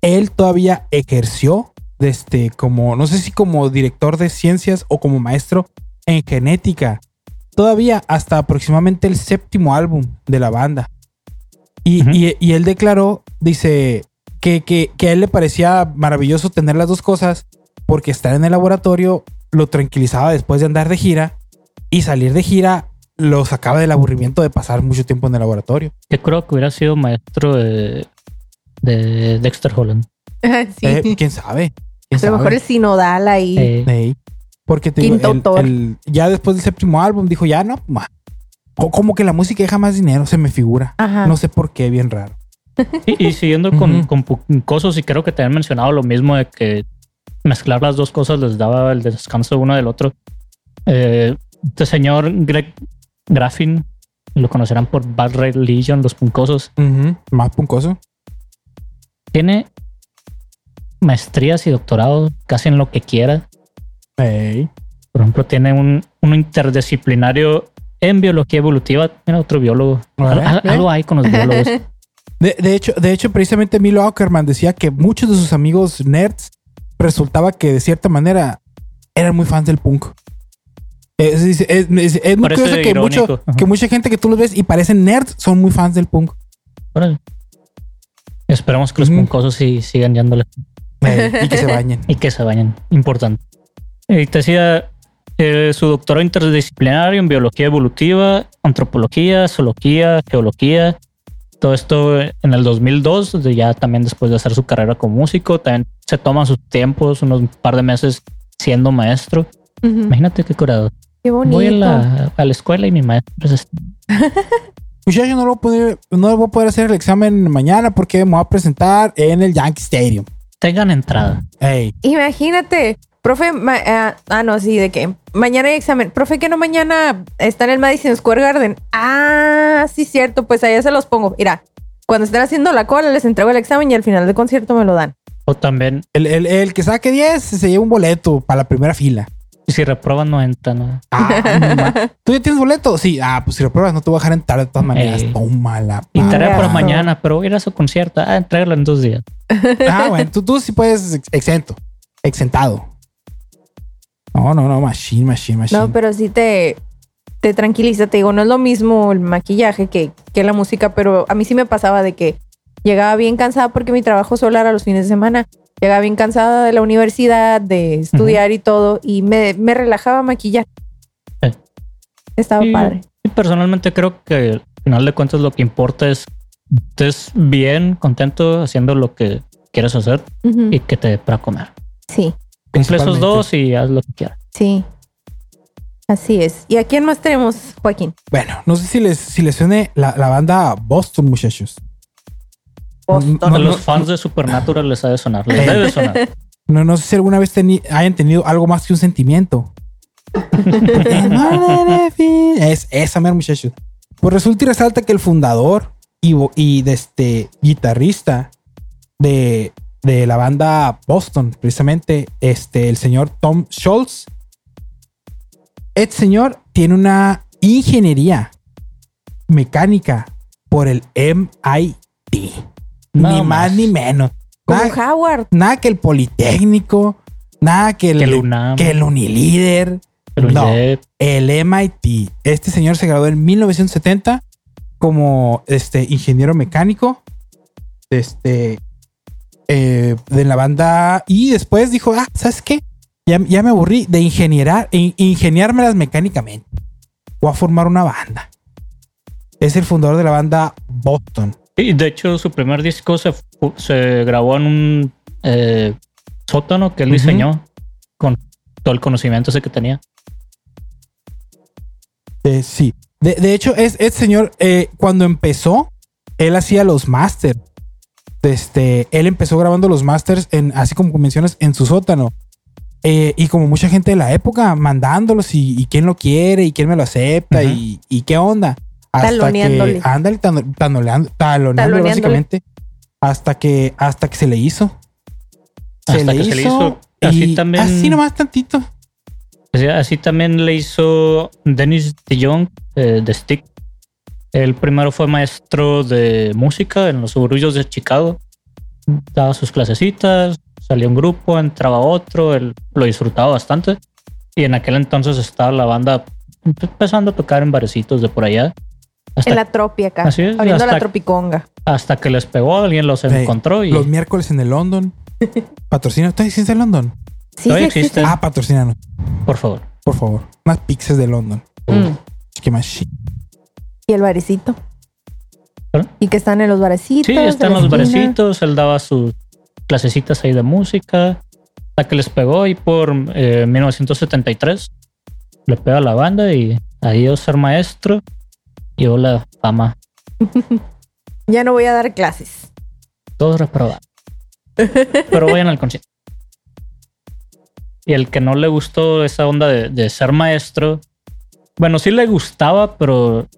él todavía ejerció este, como, no sé si como director de ciencias o como maestro en genética, todavía hasta aproximadamente el séptimo álbum de la banda. Y, y- y él declaró, dice, que, que, que a él le parecía maravilloso tener las dos cosas porque estar en el laboratorio lo tranquilizaba después de andar de gira y salir de gira lo sacaba del aburrimiento de pasar mucho tiempo en el laboratorio. Que creo que hubiera sido maestro de, de Dexter Holland. sí. Eh, ¿Quién sabe? ¿Quién a lo mejor el sinodal ahí. Porque te digo, el- ya después del séptimo álbum dijo, ya no, ma. Co- como que la música deja más dinero, se me figura. Ajá. No sé por qué, bien raro. Y, y siguiendo con, puncosos, y creo que te han mencionado lo mismo de que mezclar las dos cosas les daba el descanso uno del otro. Eh, este señor Greg Graffin, lo conocerán por Bad Religion, los puncosos. Más puncoso. tiene maestrías y doctorados casi en lo que quiera. Por ejemplo, tiene un, un interdisciplinario en biología evolutiva. Mira, otro biólogo. Órale. Al- al- algo hay con los biólogos. De, de hecho, de hecho, precisamente Milo Ackerman decía que muchos de sus amigos nerds resultaba que de cierta manera eran muy fans del punk. Es, es- es- es- es muy curioso que, mucho, que mucha gente que tú los ves y parecen nerds son muy fans del punk. Órale. Esperemos que los Ujú. puncosos sí sigan yéndole Eh, y que se bañen. y que se vayan. Importante. Y te decía eh, su doctorado interdisciplinario en biología evolutiva, antropología, zoología, geología. Todo esto en el 2002, de ya también después de hacer su carrera como músico, también se toman sus tiempos, unos par de meses siendo maestro. Ujú. Imagínate qué curado. Qué bonito. Voy a la, a la escuela y mi maestro es este. Muchachos, no lo voy a poder, no lo voy a poder hacer el examen mañana porque me voy a presentar en el Yankee Stadium. Tengan entrada. Ey, Imagínate, profe, ma- ah, ah, no, sí, de que mañana hay examen. Profe, que no mañana está en el Madison Square Garden. Ah, sí, cierto, pues allá se los pongo. Mira, cuando estén haciendo la cola, les entrego el examen y al final del concierto me lo dan. O también, el, el- el que saque 10 se lleva un boleto para la primera fila. Si reprueban, no entran. ¿no? Ah, ¿Tú ya tienes boleto? Sí. Ah, pues si lo pruebas no te voy a dejar entrar de todas maneras. Ey. Tómala. Y pa. tarea para mañana, pero voy a ir a su concierto. Ah, entregarlo en dos días. Ah, bueno, tú, tú sí puedes ex- exento. Exentado. No, no, no. Machine, machine, machine. No, pero sí te, te tranquiliza. Te digo, no es lo mismo el maquillaje que, que la música, pero a mí sí me pasaba de que llegaba bien cansada porque mi trabajo solo era los fines de semana. Llegaba bien cansada de la universidad, de estudiar y todo, y me, me relajaba maquillar. Sí. Estaba padre. Y personalmente creo que al final de cuentas lo que importa es que estés bien, contento haciendo lo que quieres hacer y que te dé para comer. Sí, Cumple esos dos y haz lo que quieras. sí. Así es. ¿Y a quién más tenemos, Joaquín? Bueno, no sé si les, si les suene la, la banda Boston, muchachos. Boston. No, a los no. fans de Supernatural les ha de sonar. Les Eh. debe sonar. No, no sé si alguna vez teni- hayan tenido algo más que un sentimiento. es esa, mera muchachos. Pues resulta y resalta que el fundador y, vo- y de este guitarrista de, de la banda Boston, precisamente, este, el señor Tom Schultz, este señor tiene una ingeniería mecánica por el MIT. Nada ni más más. ni menos. Como Nada- Howard. nada que el Politécnico, nada que el, Que el UNAM. que el Unilíder, Pero no. el MIT. Este señor se graduó en 1970 como este ingeniero mecánico este eh, de la banda y después dijo, ah, ¿sabes qué? Ya, ya me aburrí de ingenierar, in- ingeniármelas mecánicamente. Voy a formar una banda. Es el fundador de la banda Boston. Y de hecho, su primer disco se, se grabó en un eh, sótano que él diseñó con todo el conocimiento ese que tenía. Eh, sí. De, de hecho, es, este señor, eh, cuando empezó, él hacía los masters. Este, él empezó grabando los masters en, así como mencionas, en su sótano. Eh, y como mucha gente de la época, mandándolos y, y quién lo quiere y quién me lo acepta y, y qué onda. Hasta Taloneándole. que, ándale, tanoleando- Taloneándole. básicamente. Hasta que, hasta que se le hizo. Hasta que se le hizo. y Así también- Así nomás tantito. Así, así también le hizo Dennis DeJong eh, de Stick. El primero fue maestro de música en los suburbios de Chicago. Daba sus clasecitas, salía un grupo, entraba otro, él lo disfrutaba bastante. Y en aquel entonces estaba la banda empezando a tocar en barecitos de por allá. Hasta, En la tropi acá. Así es, abriendo hasta- la tropiconga. hasta que les pegó, alguien los encontró y Los miércoles en el London. Patrocina. ¿Tú existe en London? Sí, Todavía sí existe. Ah, patrocínanos, por favor. por favor. Unas pizzas de London. Mm. Qué más. Y el barecito. ¿Perdón? Y que están en los barecitos. Sí, están los esquina. barecitos, él daba sus clasecitas ahí de música, hasta que les pegó y por eh, 1973 le pega a la banda y adiós ser maestro, llevó la fama, Ya no voy a dar clases. todos reprobados. Pero vayan al concierto. Y el que no le gustó esa onda de, de ser maestro, bueno, sí le gustaba, pero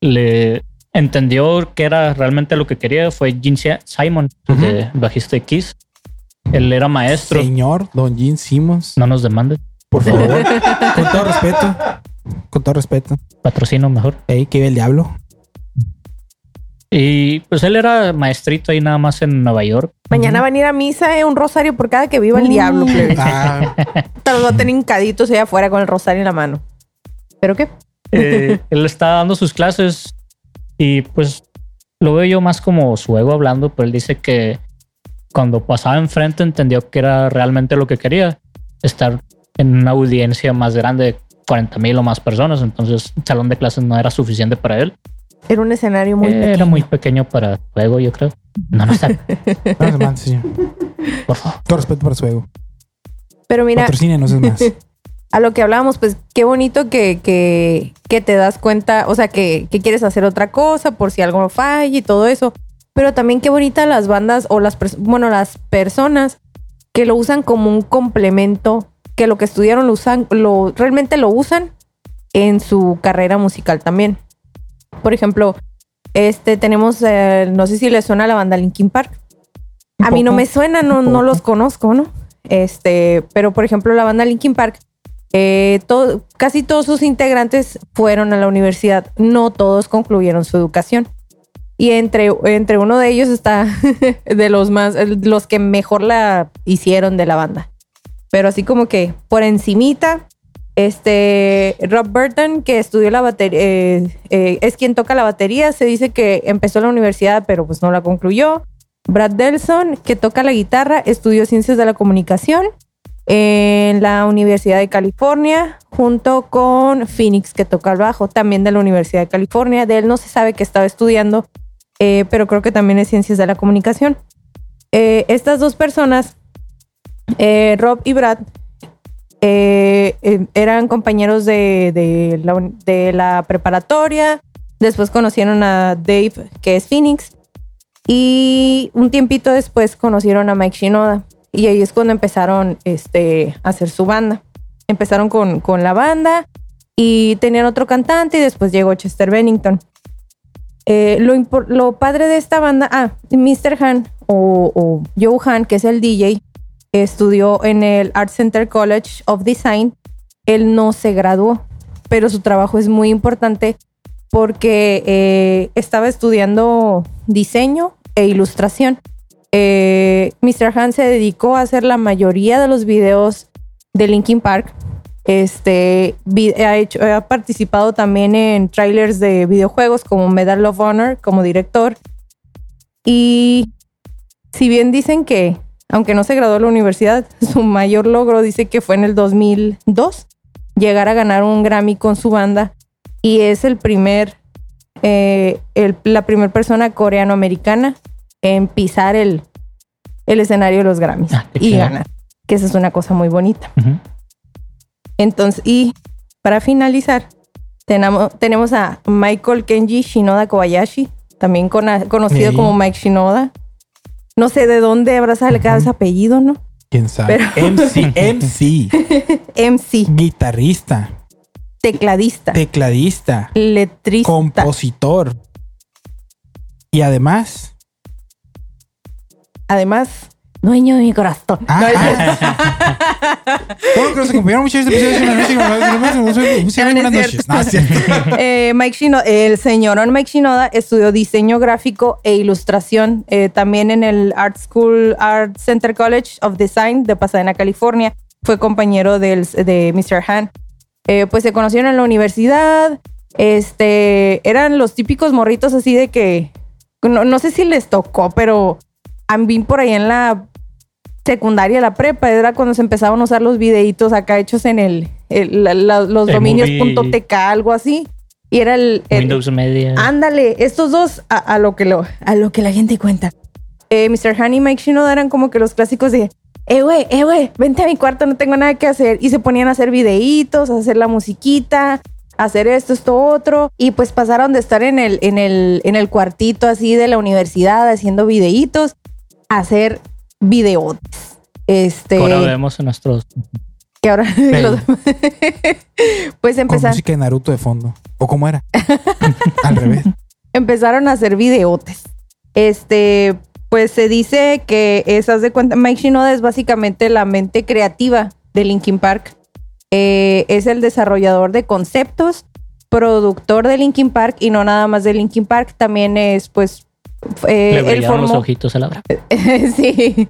le entendió que era realmente lo que quería, fue Gene Simon, Ujú. de bajista de Kiss. Él era maestro. Señor Don Gene Simmons, No nos demande. Por favor. con todo respeto. Con todo respeto. Patrocino mejor. Ey, que vive el diablo. Y pues él era maestrito ahí nada más en Nueva York. Mañana van a ir a misa, eh, un rosario por cada que viva el diablo, plebe. Ah, los va a tener hincaditos allá afuera con el rosario en la mano. ¿Pero qué? Eh, él estaba dando sus clases y pues lo veo yo más como su ego hablando, pero él dice que cuando pasaba enfrente entendió que era realmente lo que quería, estar en una audiencia más grande de 40 mil o más personas, entonces el salón de clases no era suficiente para él. Era un escenario muy Eh, era pequeño. muy pequeño para su ego, yo creo. No, no está. no más, señor. Por favor. Todo respeto para su ego. Pero mira, Patrocínenos es más. a lo que hablábamos, pues qué bonito que, que, que te das cuenta, o sea, que, que quieres hacer otra cosa por si algo falla y todo eso. Pero también qué bonita las bandas o las, bueno, las personas que lo usan como un complemento, que lo que estudiaron lo usan, lo, realmente lo usan en su carrera musical también. Por ejemplo, este tenemos, eh, no sé si les suena la banda Linkin Park. A mí no me suena, no, no los conozco, ¿no? Este, pero por ejemplo, la banda Linkin Park, eh, todo- casi todos sus integrantes fueron a la universidad. No todos concluyeron su educación. Y entre, entre uno de ellos está de los más, los que mejor la hicieron de la banda. Pero así como que por encimita, este Rob Burton, que estudió la batería, eh, eh, es quien toca la batería, se dice que empezó la universidad, pero pues no la concluyó. Brad Delson, que toca la guitarra, estudió ciencias de la comunicación en la Universidad de California, junto con Phoenix, que toca el bajo, también de la Universidad de California. De él no se sabe que estaba estudiando, eh, pero creo que también es ciencias de la comunicación. Estas dos personas, eh, Rob y Brad, eh, eran compañeros de, la, preparatoria. Después conocieron a Dave, que es Phoenix. Y un tiempito después conocieron a Mike Shinoda. Y ahí es cuando empezaron este, a hacer su banda. Empezaron con, la banda y tenían otro cantante y después llegó Chester Bennington. Eh, lo padre de esta banda, ah, Mr. Han o, o Joe Han, que es el DJ, estudió en el Art Center College of Design. Él no se graduó, pero su trabajo es muy importante porque eh, estaba estudiando diseño e ilustración. Eh, Mr. Han se dedicó a hacer la mayoría de los videos de Linkin Park. Este ha participado también en trailers de videojuegos como Medal of Honor como director. Y si bien dicen que, aunque no se graduó de la universidad, su mayor logro dice que fue en el 2002 llegar a ganar un Grammy con su banda y es el primer, eh, el- la primera persona coreano-americana en pisar el, el escenario de los Grammys Ah, y chido. ganar, que esa es una cosa muy bonita. Entonces, y para finalizar, tenemos, tenemos a Michael Kenji Shinoda Kobayashi, también conocido como Mike Shinoda. No sé de dónde habrá sacado ese apellido, ¿no? ¿Quién sabe? Pero- MC, MC, MC, guitarrista, tecladista, tecladista, letrista. compositor. Y además, Además, dueño de mi corazón. Ah, ah. Bueno, que nos acompañaron este episodio de una noche. Buenas noches. No. Eh, Mike Shinoda, el señorón Mike Shinoda estudió diseño gráfico e ilustración eh, también en el Art School Art Center College of Design de Pasadena, California. Fue compañero del, de Mr. Han. Eh, pues se conocieron en la universidad. Este, eran los típicos morritos así de que no, no sé si les tocó, pero a mí por ahí en la secundaria, la prepa, era cuando se empezaban a usar los videitos acá hechos en el, el- la- la- los El dominios .tk, algo así. Y era el, el- Windows Media. Ándale, estos dos a, a lo que lo, a lo que la gente cuenta. Eh, Mr. Han y Mike Shinoda eran como que los clásicos de, eh, güey, eh, güey, vente a mi cuarto, no tengo nada que hacer. Y se ponían a hacer videitos, a hacer la musiquita, a hacer esto, esto, otro. Y pues pasaron de estar en el, en el, en el cuartito así de la universidad haciendo videitos a hacer videotes. Este, Ahora vemos en nuestros. que ahora los- pues Con empezar, música de Naruto de fondo. ¿O cómo era? Al revés. empezaron a hacer videotes. Este, pues se dice que esas de cuenta, Mike Shinoda es básicamente la mente creativa de Linkin Park. Eh, es el desarrollador de conceptos, productor de Linkin Park y no nada más de Linkin Park, también es pues eh, Le él brillaron los formó- ojitos a la hora. sí.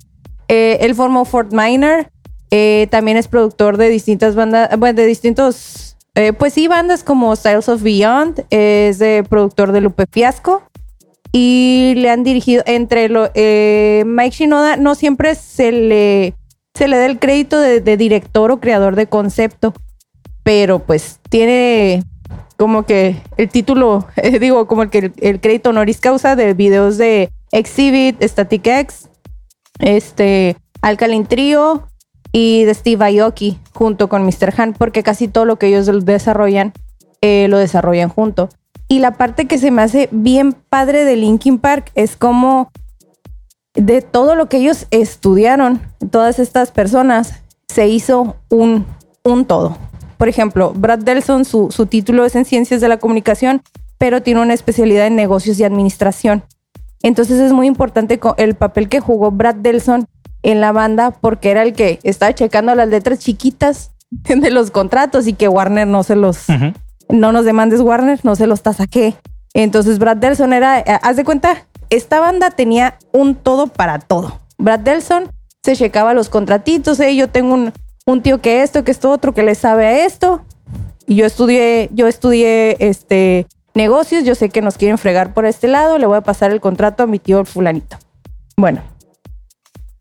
Eh, él formó Fort Minor. eh, también es productor de distintas bandas, bueno, de distintos, eh, pues sí, bandas como Styles of Beyond. Es de productor de Lupe Fiasco. Y le han dirigido entre lo, eh, Mike Shinoda, no siempre se le, se le da el crédito de, de director o creador de concepto, pero pues tiene como que el título, eh, digo, como el, que el crédito honoris causa de videos de Exhibit, Static X, este, Alkaline Trio y de Steve Aoki junto con Mr. Han, porque casi todo lo que ellos desarrollan eh, lo desarrollan junto. Y la parte que se me hace bien padre de Linkin Park es como de todo lo que ellos estudiaron, todas estas personas, se hizo un, un todo. Por ejemplo, Brad Delson, su, su título es en Ciencias de la Comunicación, pero tiene una especialidad en negocios y administración. Entonces es muy importante el papel que jugó Brad Delson en la banda porque era el que estaba checando las letras chiquitas de los contratos y que Warner no se los, no nos demandes Warner, no se los tasaqué. Entonces Brad Delson era, eh, haz de cuenta, esta banda tenía un todo para todo. Brad Delson se checaba los contratitos, eh, yo tengo un, un tío que esto, que esto otro, que le sabe a esto. Y yo estudié, yo estudié este negocios, yo sé que nos quieren fregar por este lado, le voy a pasar el contrato a mi tío fulanito. Bueno,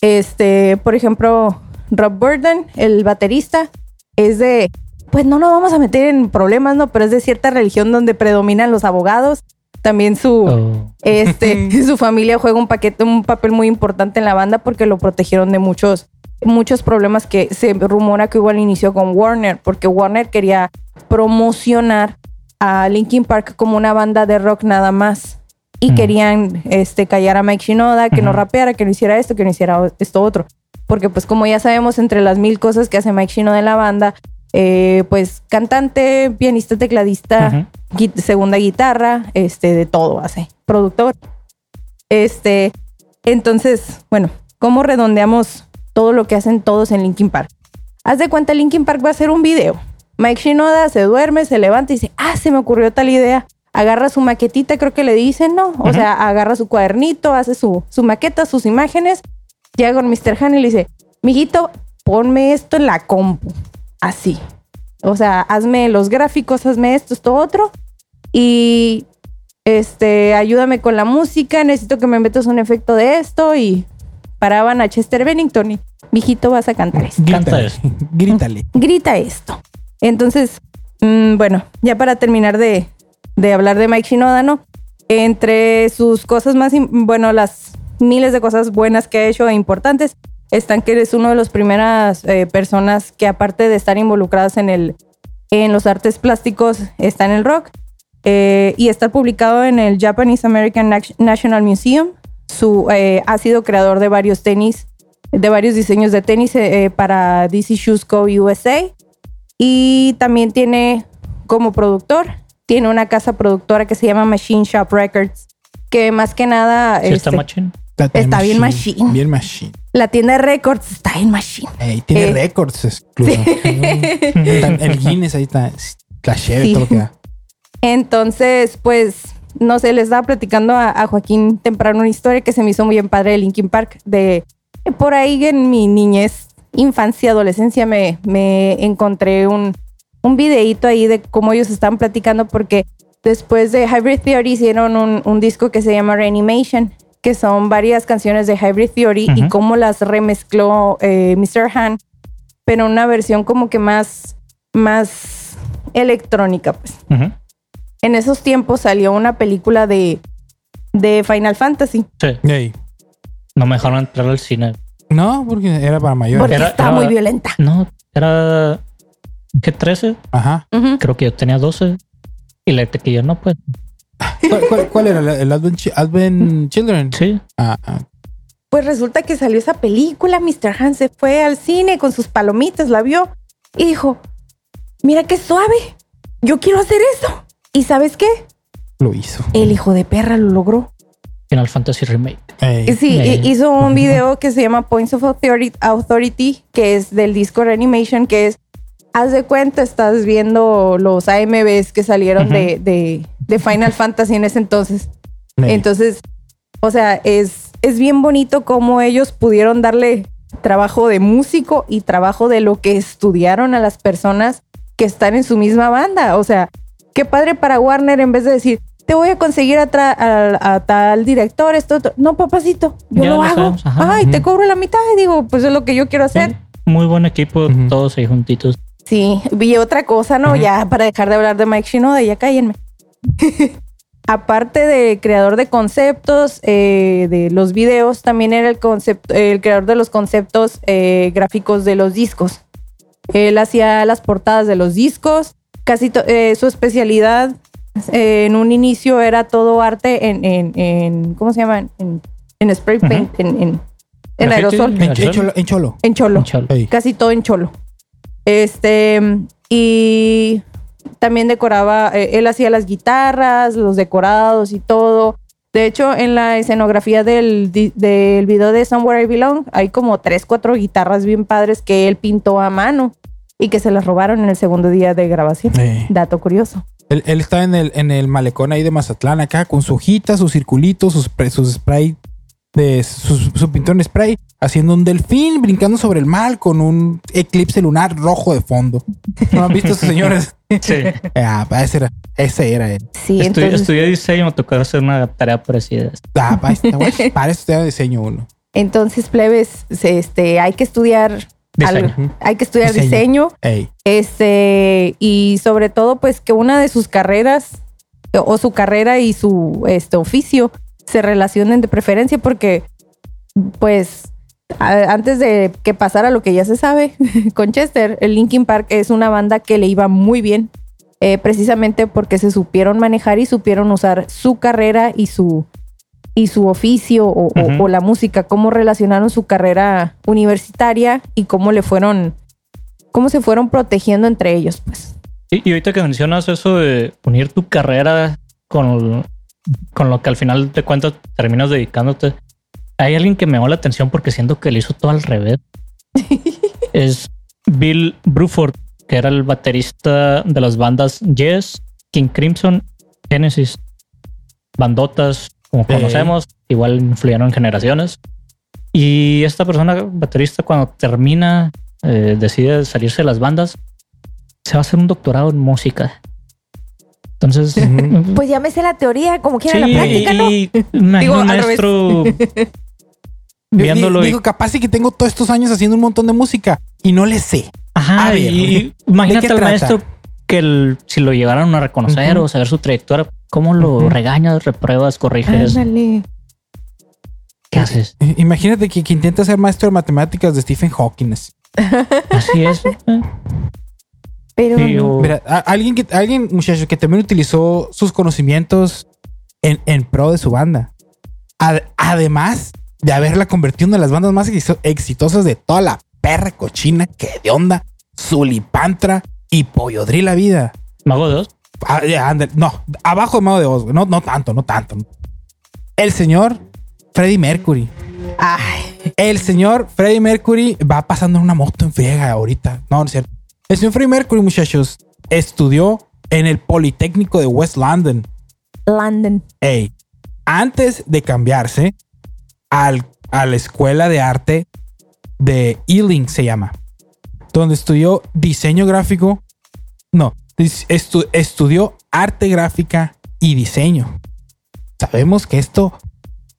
este, por ejemplo, Rob Burden, el baterista, es de, pues no nos vamos a meter en problemas, ¿no? Pero es de cierta religión donde predominan los abogados. También su, Oh, este, su familia juega un paquete, un papel muy importante en la banda porque lo protegieron de muchos, muchos problemas que se rumora que hubo al inicio con Warner, porque Warner quería promocionar a Linkin Park como una banda de rock nada más. Y Mm. querían este, callar a Mike Shinoda, que no rapeara, que no hiciera esto, que no hiciera esto otro. Porque pues como ya sabemos, entre las mil cosas que hace Mike Shinoda en la banda, eh, pues cantante, pianista, tecladista, gui- segunda guitarra, este, de todo hace, productor. Este, entonces, bueno, ¿cómo redondeamos todo lo que hacen todos en Linkin Park? Haz de cuenta, Linkin Park va a hacer un video. Mike Shinoda se duerme, se levanta y dice, ah, se me ocurrió tal idea. Agarra su maquetita, creo que le dicen, ¿no? O sea, agarra su cuadernito, hace su, su maqueta, sus imágenes. Llega con Mr. Han y le dice, mijito, ponme esto en la compu. Así. O sea, hazme los gráficos, hazme esto, esto, otro. Y este, ayúdame con la música, necesito que me metas un efecto de esto. Y paraban a Chester Bennington y, mijito, vas a cantar esto. Grítale. Grita esto. Entonces, mm, bueno, ya para terminar de, de hablar de Mike Shinoda, ¿no? Entre sus cosas más, bueno, las miles de cosas buenas que ha hecho e importantes, están que eres una de las primeras eh, personas que aparte de estar involucradas en el en los artes plásticos está en el rock eh, y está publicado en el Japanese American Nat- National Museum. Su, eh, ha sido creador de varios tenis, de varios diseños de tenis eh, eh, para DC Shoes Co. USA y también tiene como productor, tiene una casa productora que se llama Machine Shop Records, que más que nada Sí, está este, machín. Está bien machine. Bien machine. la tienda de records está en Machine. Ey, tiene Eh. récords. Está- El Guinness ahí está. La cheve, Sí. todo lo que da. Entonces, pues, no sé, les estaba platicando a, a Joaquín temprano una historia que se me hizo muy bien padre de Linkin Park. De por ahí en mi niñez, infancia, adolescencia, me, me encontré un, un videíto ahí de cómo ellos estaban platicando, porque después de Hybrid Theory hicieron un, un disco que se llama Reanimation, que son varias canciones de Hybrid Theory y cómo las remezcló eh, Mr. Han, pero una versión como que más, más electrónica, pues. En esos tiempos salió una película de, de Final Fantasy. Sí. Ey. No me dejaron entrar al cine. No, porque era para mayores. Porque Era- está era- muy violenta. No, era. ¿Qué 13? Ajá. Creo que yo tenía 12. Y la que yo no, pues. ¿Cuál, cuál- cuál era? ¿El Advent Children? Sí. Ah, ah. Pues resulta que salió esa película. Mr. Han se fue al cine con sus palomitas, la vio y dijo: Mira qué suave. Yo quiero hacer eso. ¿Y sabes qué? lo hizo. El hijo de perra lo logró. Final Fantasy Remake. Sí, hi- hizo un video que se llama Points of Authority, que es del disco Reanimation, que es, haz de cuenta, estás viendo los AMVs que salieron de, de- de Final Fantasy en ese entonces. Entonces, o sea, es, es bien bonito cómo ellos pudieron darle trabajo de músico y trabajo de lo que estudiaron a las personas que están en su misma banda. O sea, qué padre para Warner en vez de decir, te voy a conseguir a, tra- a- a tal director, esto, otro". No, papacito, yo Ya lo lo hago. ajá. Ay, te cobro la mitad. Y digo, pues es lo que yo quiero hacer. Sí, Muy buen equipo, todos ahí juntitos. Sí, vi otra cosa, ¿no? Ya para dejar de hablar de Mike Shinoda, ya cállenme. Aparte de creador de conceptos, eh, de los videos, también era el, concepto, el creador de los conceptos eh, gráficos de los discos. Él hacía las portadas de los discos, casi to- eh, su especialidad eh, en un inicio era todo arte en, en, en- ¿cómo se llama? En, en spray paint, en, en, aerosol, En, en cholo, en cholo. en cholo cholo. Casi todo en cholo. Este, y también decoraba, eh, él hacía las guitarras, los decorados y todo. De hecho, en la escenografía del, di- del video de Somewhere I Belong, hay como tres, cuatro guitarras bien padres que él pintó a mano y que se las robaron en el segundo día de grabación. Dato curioso. Él, él estaba en el, en el malecón ahí de Mazatlán acá con su hojita, sus circulitos, sus, spray- sus spray de su pintor en spray, haciendo un delfín brincando sobre el mar con un eclipse lunar rojo de fondo. ¿No han visto esos señores? Sí. Ah, ese era, ese era él. Sí, Estu- entonces, Estudié diseño, me tocó hacer una tarea parecida. Ah, para eso te da diseño uno. entonces plebes, este, hay que estudiar Diseño. algo. hay que estudiar Diseño. Este, y sobre todo, pues que una de sus carreras o su carrera y su este, oficio se relacionen de preferencia, porque, pues, antes de que pasara lo que ya se sabe con Chester, el Linkin Park es una banda que le iba muy bien, eh, precisamente porque se supieron manejar y supieron usar su carrera y su y su oficio o, la música, cómo relacionaron su carrera universitaria y cómo le fueron cómo se fueron protegiendo entre ellos, pues. Y, y ahorita que mencionas eso de unir tu carrera con, con lo que al final de cuentas terminas dedicándote, hay alguien que me llamó la atención porque siento que le hizo todo al revés. es Bill Bruford, que era el baterista de las bandas Yes, King Crimson, Genesis, bandotas como conocemos, igual influyeron en generaciones. Y esta persona, baterista, cuando termina, eh, decide salirse de las bandas, se va a hacer un doctorado en música. Entonces. Pues ya me sé la teoría, como quiera sí, la práctica, ¿no? y Digo, un maestro viéndolo y- Digo, capaz y que tengo todos estos años haciendo un montón de música y no le sé. Ajá, A ver, y ¿de imagínate al trata? maestro que el- si lo llegaran a reconocer Ujú. o saber su trayectoria, ¿cómo lo regañas, repruebas, corriges? Ándale. ¿Qué haces? Imagínate que, que intenta ser maestro de matemáticas de Stephen Hawking. así. Es. Pero Sí, o- Mira, a- alguien que alguien, muchacho, que también utilizó sus conocimientos en, en pro de su banda. Ad- además de haberla convertido en una de las bandas más exi- exitosas de toda la perra cochina que de onda, Zulipantra y Pollodril la vida. Mago de Oz. Ah, no, abajo de Mago de Oz, no, no tanto, no tanto. El señor Freddie Mercury. ay, El señor Freddie Mercury va pasando en una moto en friega ahorita. No, no es cierto. El señor Freddie Mercury, muchachos, estudió en el Politécnico de West London. London. Ey, antes de cambiarse al- a la escuela de arte de Ealing, se llama, donde estudió diseño gráfico. No, estu- estudió arte gráfica y diseño. Sabemos que esto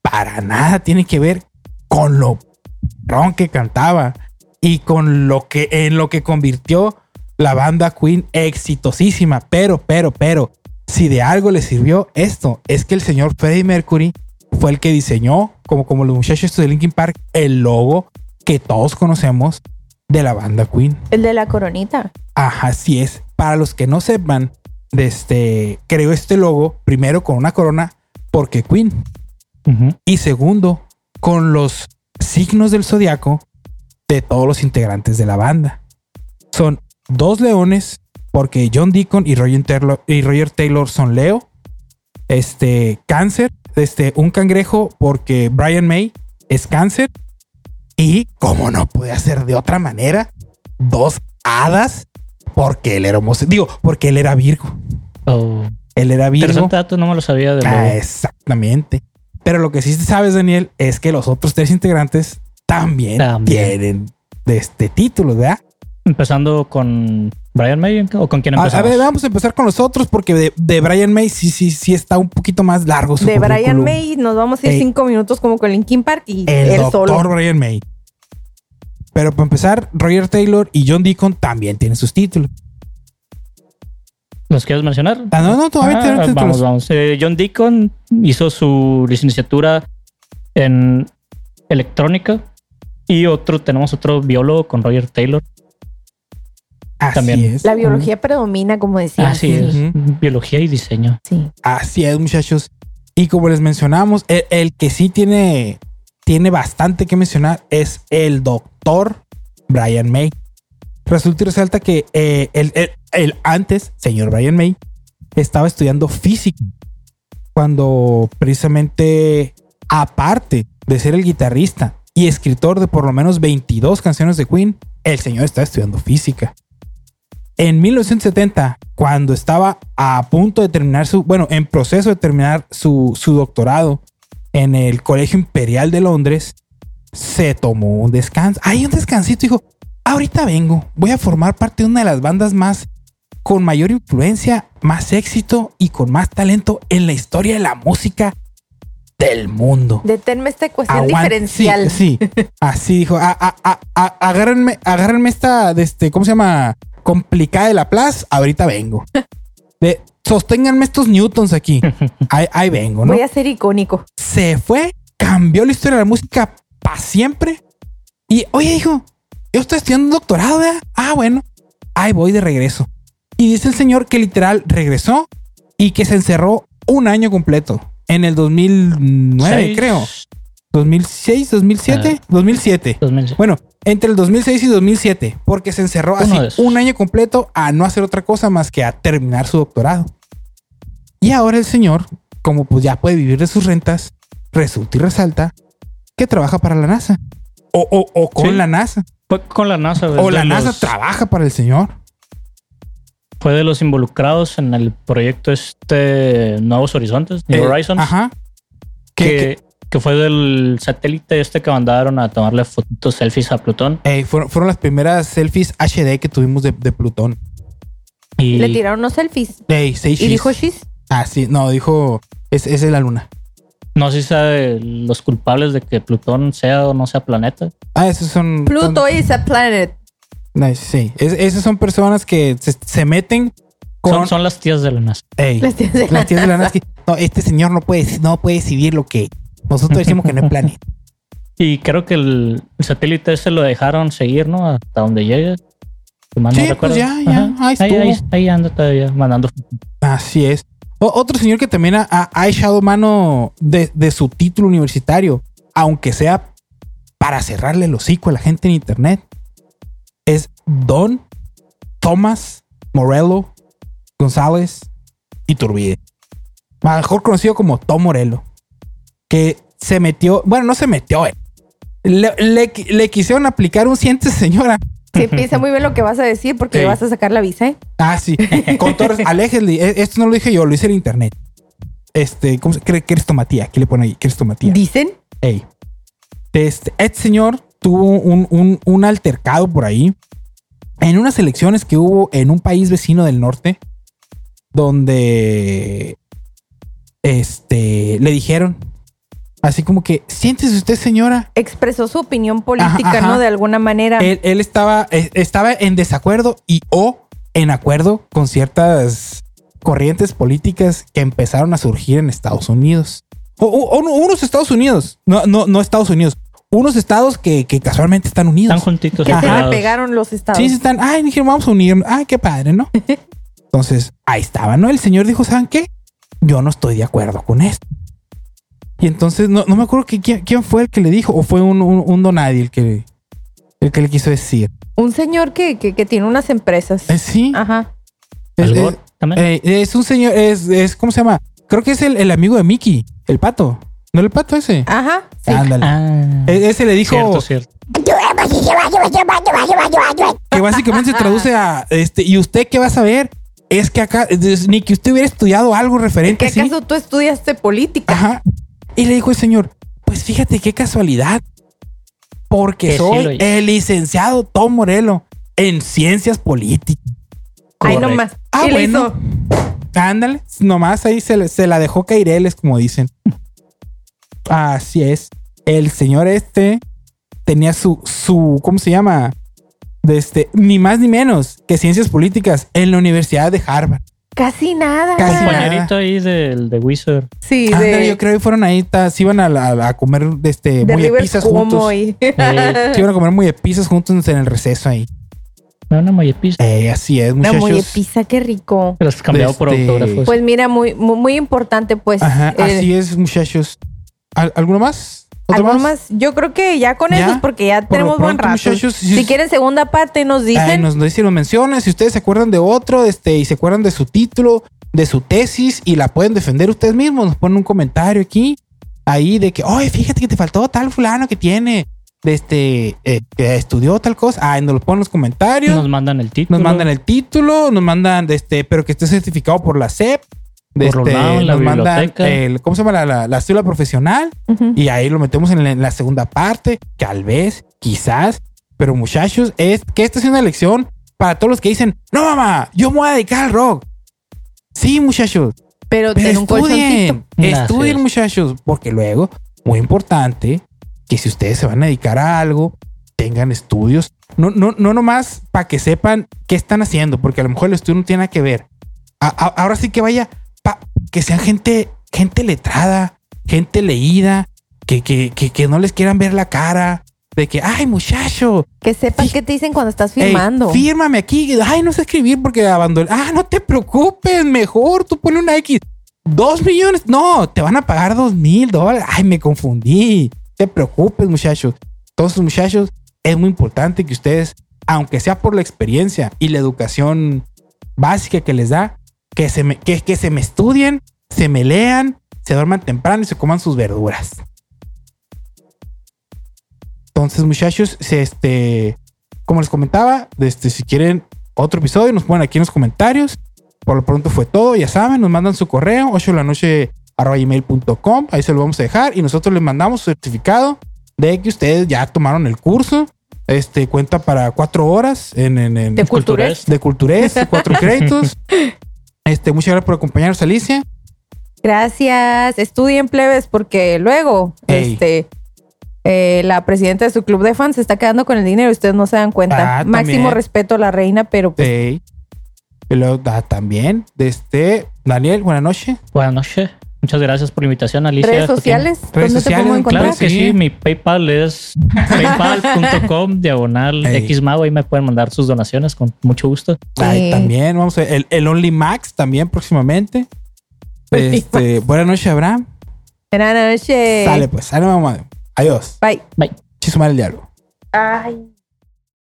para nada tiene que ver con lo ron que cantaba y con lo que en lo que convirtió la banda Queen exitosísima. Pero, pero, pero, si de algo le sirvió esto, es que el señor Freddie Mercury fue el que diseñó, como, como los muchachos de Linkin Park, el logo que todos conocemos de la banda Queen. El de la coronita. Ajá, así es. Para los que no sepan, de este, creó este logo primero con una corona porque Queen. Y segundo, con los signos del zodiaco de todos los integrantes de la banda. Son dos leones, porque John Deacon y Roger Taylor, y Roger Taylor son Leo. Este, Cáncer, este, un cangrejo porque Brian May es cáncer. Y como no puede ser de otra manera, dos hadas porque él era homosexual. Digo, porque él era Virgo. Oh, Él era Virgo. interesante dato, no me lo sabía de Ah, exactamente. Pero lo que sí sabes, Daniel, es que los otros tres integrantes también, También. tienen de este título, ¿verdad? Empezando con Brian May o con quién A, a empezamos. ver, vamos a empezar con los otros porque de, de Brian May sí, sí, sí está un poquito más largo. Su De Brian. May nos vamos a ir Ey. cinco minutos como con Linkin Park y El él doctor solo. Brian May. Pero para empezar, Roger Taylor y John Deacon también tienen sus títulos. ¿Los quieres mencionar? Ah, no, no, todavía Ah, tienen títulos. vamos, vamos. Eh, John Deacon hizo su licenciatura en electrónica y otro, tenemos otro biólogo con Roger Taylor. Así también. es. La biología predomina, como decía. Así es, biología y diseño. Sí. Así es, muchachos. Y como les mencionamos, el, el que sí tiene, tiene bastante que mencionar es el doctor Brian May. Resulta y resalta que eh, el, el- el antes, señor Brian May, estaba estudiando física. Cuando precisamente, aparte de ser el guitarrista y escritor de por lo menos 22 canciones de Queen, el señor estaba estudiando física. En 1970, cuando estaba a punto de terminar su, bueno, en proceso de terminar su, su doctorado en el Colegio Imperial de Londres, se tomó un descanso. Hay un descansito, dijo, ahorita vengo, voy a formar parte de una de las bandas más con mayor influencia, más éxito y con más talento en la historia de la música del mundo. Deténme esta Aguan- diferencial. Sí, sí. Así dijo. "A- a- a- a- agárrenme, agárrenme esta, de este, ¿cómo se llama? Complicada de la plaza. Ahorita vengo. De, sosténganme estos newtons aquí. Ahí, ahí vengo, ¿no? Voy a ser icónico. Se fue, cambió la historia de la música para siempre. Y, oye, dijo, yo estoy estudiando un doctorado, ¿verdad? Ah, bueno, ahí voy de regreso. Y dice el señor que literal regresó y que se encerró un año completo. En el 2009, Seis. creo. 2006, 2007, 2007. 2000. Bueno, entre el 2006 y 2007, porque se encerró así un año completo a no hacer otra cosa más que a terminar su doctorado. Y ahora el señor, como pues ya puede vivir de sus rentas, resulta y resalta que trabaja para la NASA. O, o- o con Sí. la NASA. Fue con la NASA. O la NASA los- trabaja para el señor. Fue de los involucrados en el proyecto este Nuevos Horizontes, New Eh, Horizons. Ajá. Que, que, que fue del satélite este que mandaron a tomarle fotos selfies a Plutón. eh, fueron, fueron las primeras selfies HD que tuvimos de, de Plutón. Y Le tiraron unos selfies. Seis Y dijo Shis. Ah, sí, no, dijo. Es, es la luna. no sé si sabe los culpables de que Plutón sea o no sea planeta. Ah, esos son. Pluto son- is a planet. Nice, sí. Es- esas son personas que se, se meten con. Son, son las tías de la NASA. Ey, Las tías de las tías de la NASA No, este señor no puede, no puede decidir lo que. Nosotros decimos que no es planeta. Y creo que el, satélite ese lo dejaron seguir, ¿no? Hasta donde llegue. Si no Sí, recuerdo. pues ya, ya, Ajá. ahí ahí, estuvo. ahí anda todavía mandando. Así es. O- otro señor que también ha, ha- ha echado mano de, de su título universitario, aunque sea para cerrarle el hocico a la gente en internet, es Don Thomas Morello González Iturbide. Mejor conocido como Tom Morello. Que se metió, bueno, no se metió, eh. Le, le- le quisieron aplicar un ciente, señora. Sí, piensa muy bien lo que vas a decir porque le vas a sacar la visa, ¿eh? Ah, sí. Con Torres, aléjenle. E- Esto no lo dije yo, lo hice en internet. Este, ¿cómo se cree que eres tomatía? ¿Qué le pone ahí? ¿Qué eres tomatía? Dicen. Ey. Este, este señor tuvo un, un- un altercado por ahí en unas elecciones que hubo en un país vecino del norte, donde este le dijeron así como que siéntese usted, señora. Expresó su opinión política, Ajá, ajá. ¿no? De alguna manera. Él, él estaba, eh, estaba en desacuerdo y o en acuerdo con ciertas corrientes políticas que empezaron a surgir en Estados Unidos. O, o- o no, unos Estados Unidos, no, no, no Estados Unidos, unos estados que, que casualmente están unidos. Están juntitos. que se le pegaron los estados. Sí, sí están. Ay, dijeron, vamos a unir. Ay, qué padre, ¿no? Entonces, ahí estaba, ¿no? El señor dijo, ¿saben qué? Yo no estoy de acuerdo con esto. Y entonces, no, no me acuerdo que, quién, quién fue el que le dijo, o fue un, un, un donadie el que, el que le quiso decir. Un señor que, que, que tiene unas empresas. Eh, sí. Ajá. Es, es- también. eh, es un señor, es, es, ¿cómo se llama? creo que es el, el amigo de Mickey, el pato. ¿No el pato ese? Ajá. Sí. Ándale. Ah, E- Ese le dijo cierto, cierto. que básicamente se traduce a este, ¿y usted qué va a saber? Es que acá, es- ni que usted hubiera estudiado algo referente ¿Qué así. acaso tú estudiaste política? Ajá. Y le dijo el señor, pues fíjate qué casualidad. Porque Que soy el licenciado Tom Morello en ciencias políticas. Ahí Correcto. nomás. Ah, bueno. hizo, Ándale, nomás ahí se, se la dejó caireles, como dicen. Así es. El señor este tenía su, su, ¿cómo se llama? De este, ni más ni menos que ciencias políticas en la Universidad de Harvard. Casi nada. Casi nada. Compañerito ahí del de Wizard. Sí, de, yo creo que fueron ahí, se iban a, comer este, de muy River pizzas Cuomo juntos. y- Eh, Se iban a comer muy pizzas juntos en el receso ahí. una mollepista. Eh, así es, Una muchachos. mollepizza, qué rico. Es cambiado por Este- autógrafos. Pues mira, muy, muy, muy importante, pues. Ajá, eh, así es, muchachos. ¿Al- ¿Alguno más? ¿Otro ¿Algo más? Yo creo que ya con ¿Ya? eso, porque ya Por tenemos lo buen rato. muchachos, si- si quieren segunda parte, nos Ay, dicen. nos, nos dicen, nos mencionan. Si ustedes se acuerdan de otro este, y se acuerdan de su título, de su tesis y la pueden defender ustedes mismos, nos ponen un comentario aquí, ahí de que, oye, fíjate que te faltó tal fulano que tiene, de este, eh, que estudió tal cosa. Ah, nos lo ponen en los comentarios. Nos mandan el título. Nos mandan el título, nos mandan, de este, pero que esté certificado por la SEP. De Por este, lados, la nos mandan el, ¿cómo se llama? La, la, la cédula profesional. Ujú. Y ahí lo metemos en la, en la segunda parte. Tal vez, quizás. Pero muchachos, es que esta es una lección para todos los que dicen, no mamá, yo me voy a dedicar al rock. Sí, muchachos. Pero, Pero un estudien. Estudien, muchachos. Porque luego, muy importante, que si ustedes se van a dedicar a algo, tengan estudios. No, no, no nomás para que sepan qué están haciendo, porque a lo mejor el estudio no tiene nada que ver. A- a- ahora sí que vaya, que sean gente, gente letrada, gente leída, que, que, que, que no les quieran ver la cara. De que, ay, muchacho, Que sepas qué te dicen cuando estás Ey, firmando. fírmame aquí. Ay, no sé escribir porque abandoné. Ah, no te preocupes. Mejor tú pones una X. Dos millones. No, te van a pagar dos mil dólares. Ay, me confundí. Te preocupes, muchachos. Entonces, muchachos, es muy importante que ustedes, aunque sea por la experiencia y la educación básica que les da, que se me, que, que se me estudien, se me lean, se duerman temprano y se coman sus verduras. Entonces, muchachos, este, como les comentaba, este, si quieren otro episodio, nos ponen aquí en los comentarios. Por lo pronto fue todo, ya saben, nos mandan su correo, 8 de la noche gmail.com, ahí se lo vamos a dejar y nosotros les mandamos su certificado de que ustedes ya tomaron el curso. Este cuenta para cuatro horas en, en, en- De culturas. de Culturés, cuatro créditos. Este, muchas gracias por acompañarnos, Alicia. Gracias. Estudien plebes porque luego Ey. este eh, la presidenta de su club de fans se está quedando con el dinero y ustedes no se dan cuenta. Ah, Máximo también. respeto a la reina, pero pues, Ey. Luego ah, también, de este, Daniel, buenas noches. Buenas noches. Muchas gracias por la invitación, Alicia. redes sociales, Redes ¿dónde te sociales, podemos encontrar? Claro que Sí. sí, mi PayPal es paypal.com diagonal xmago. Ahí me pueden mandar sus donaciones con mucho gusto. Ay, Sí. también, vamos a ver, el, el Only Max también próximamente. Este, buenas noches, Abraham. Buenas noches. Sale pues, sale mamá. Adiós. Bye. Bye. Chisumar el diálogo. Ay.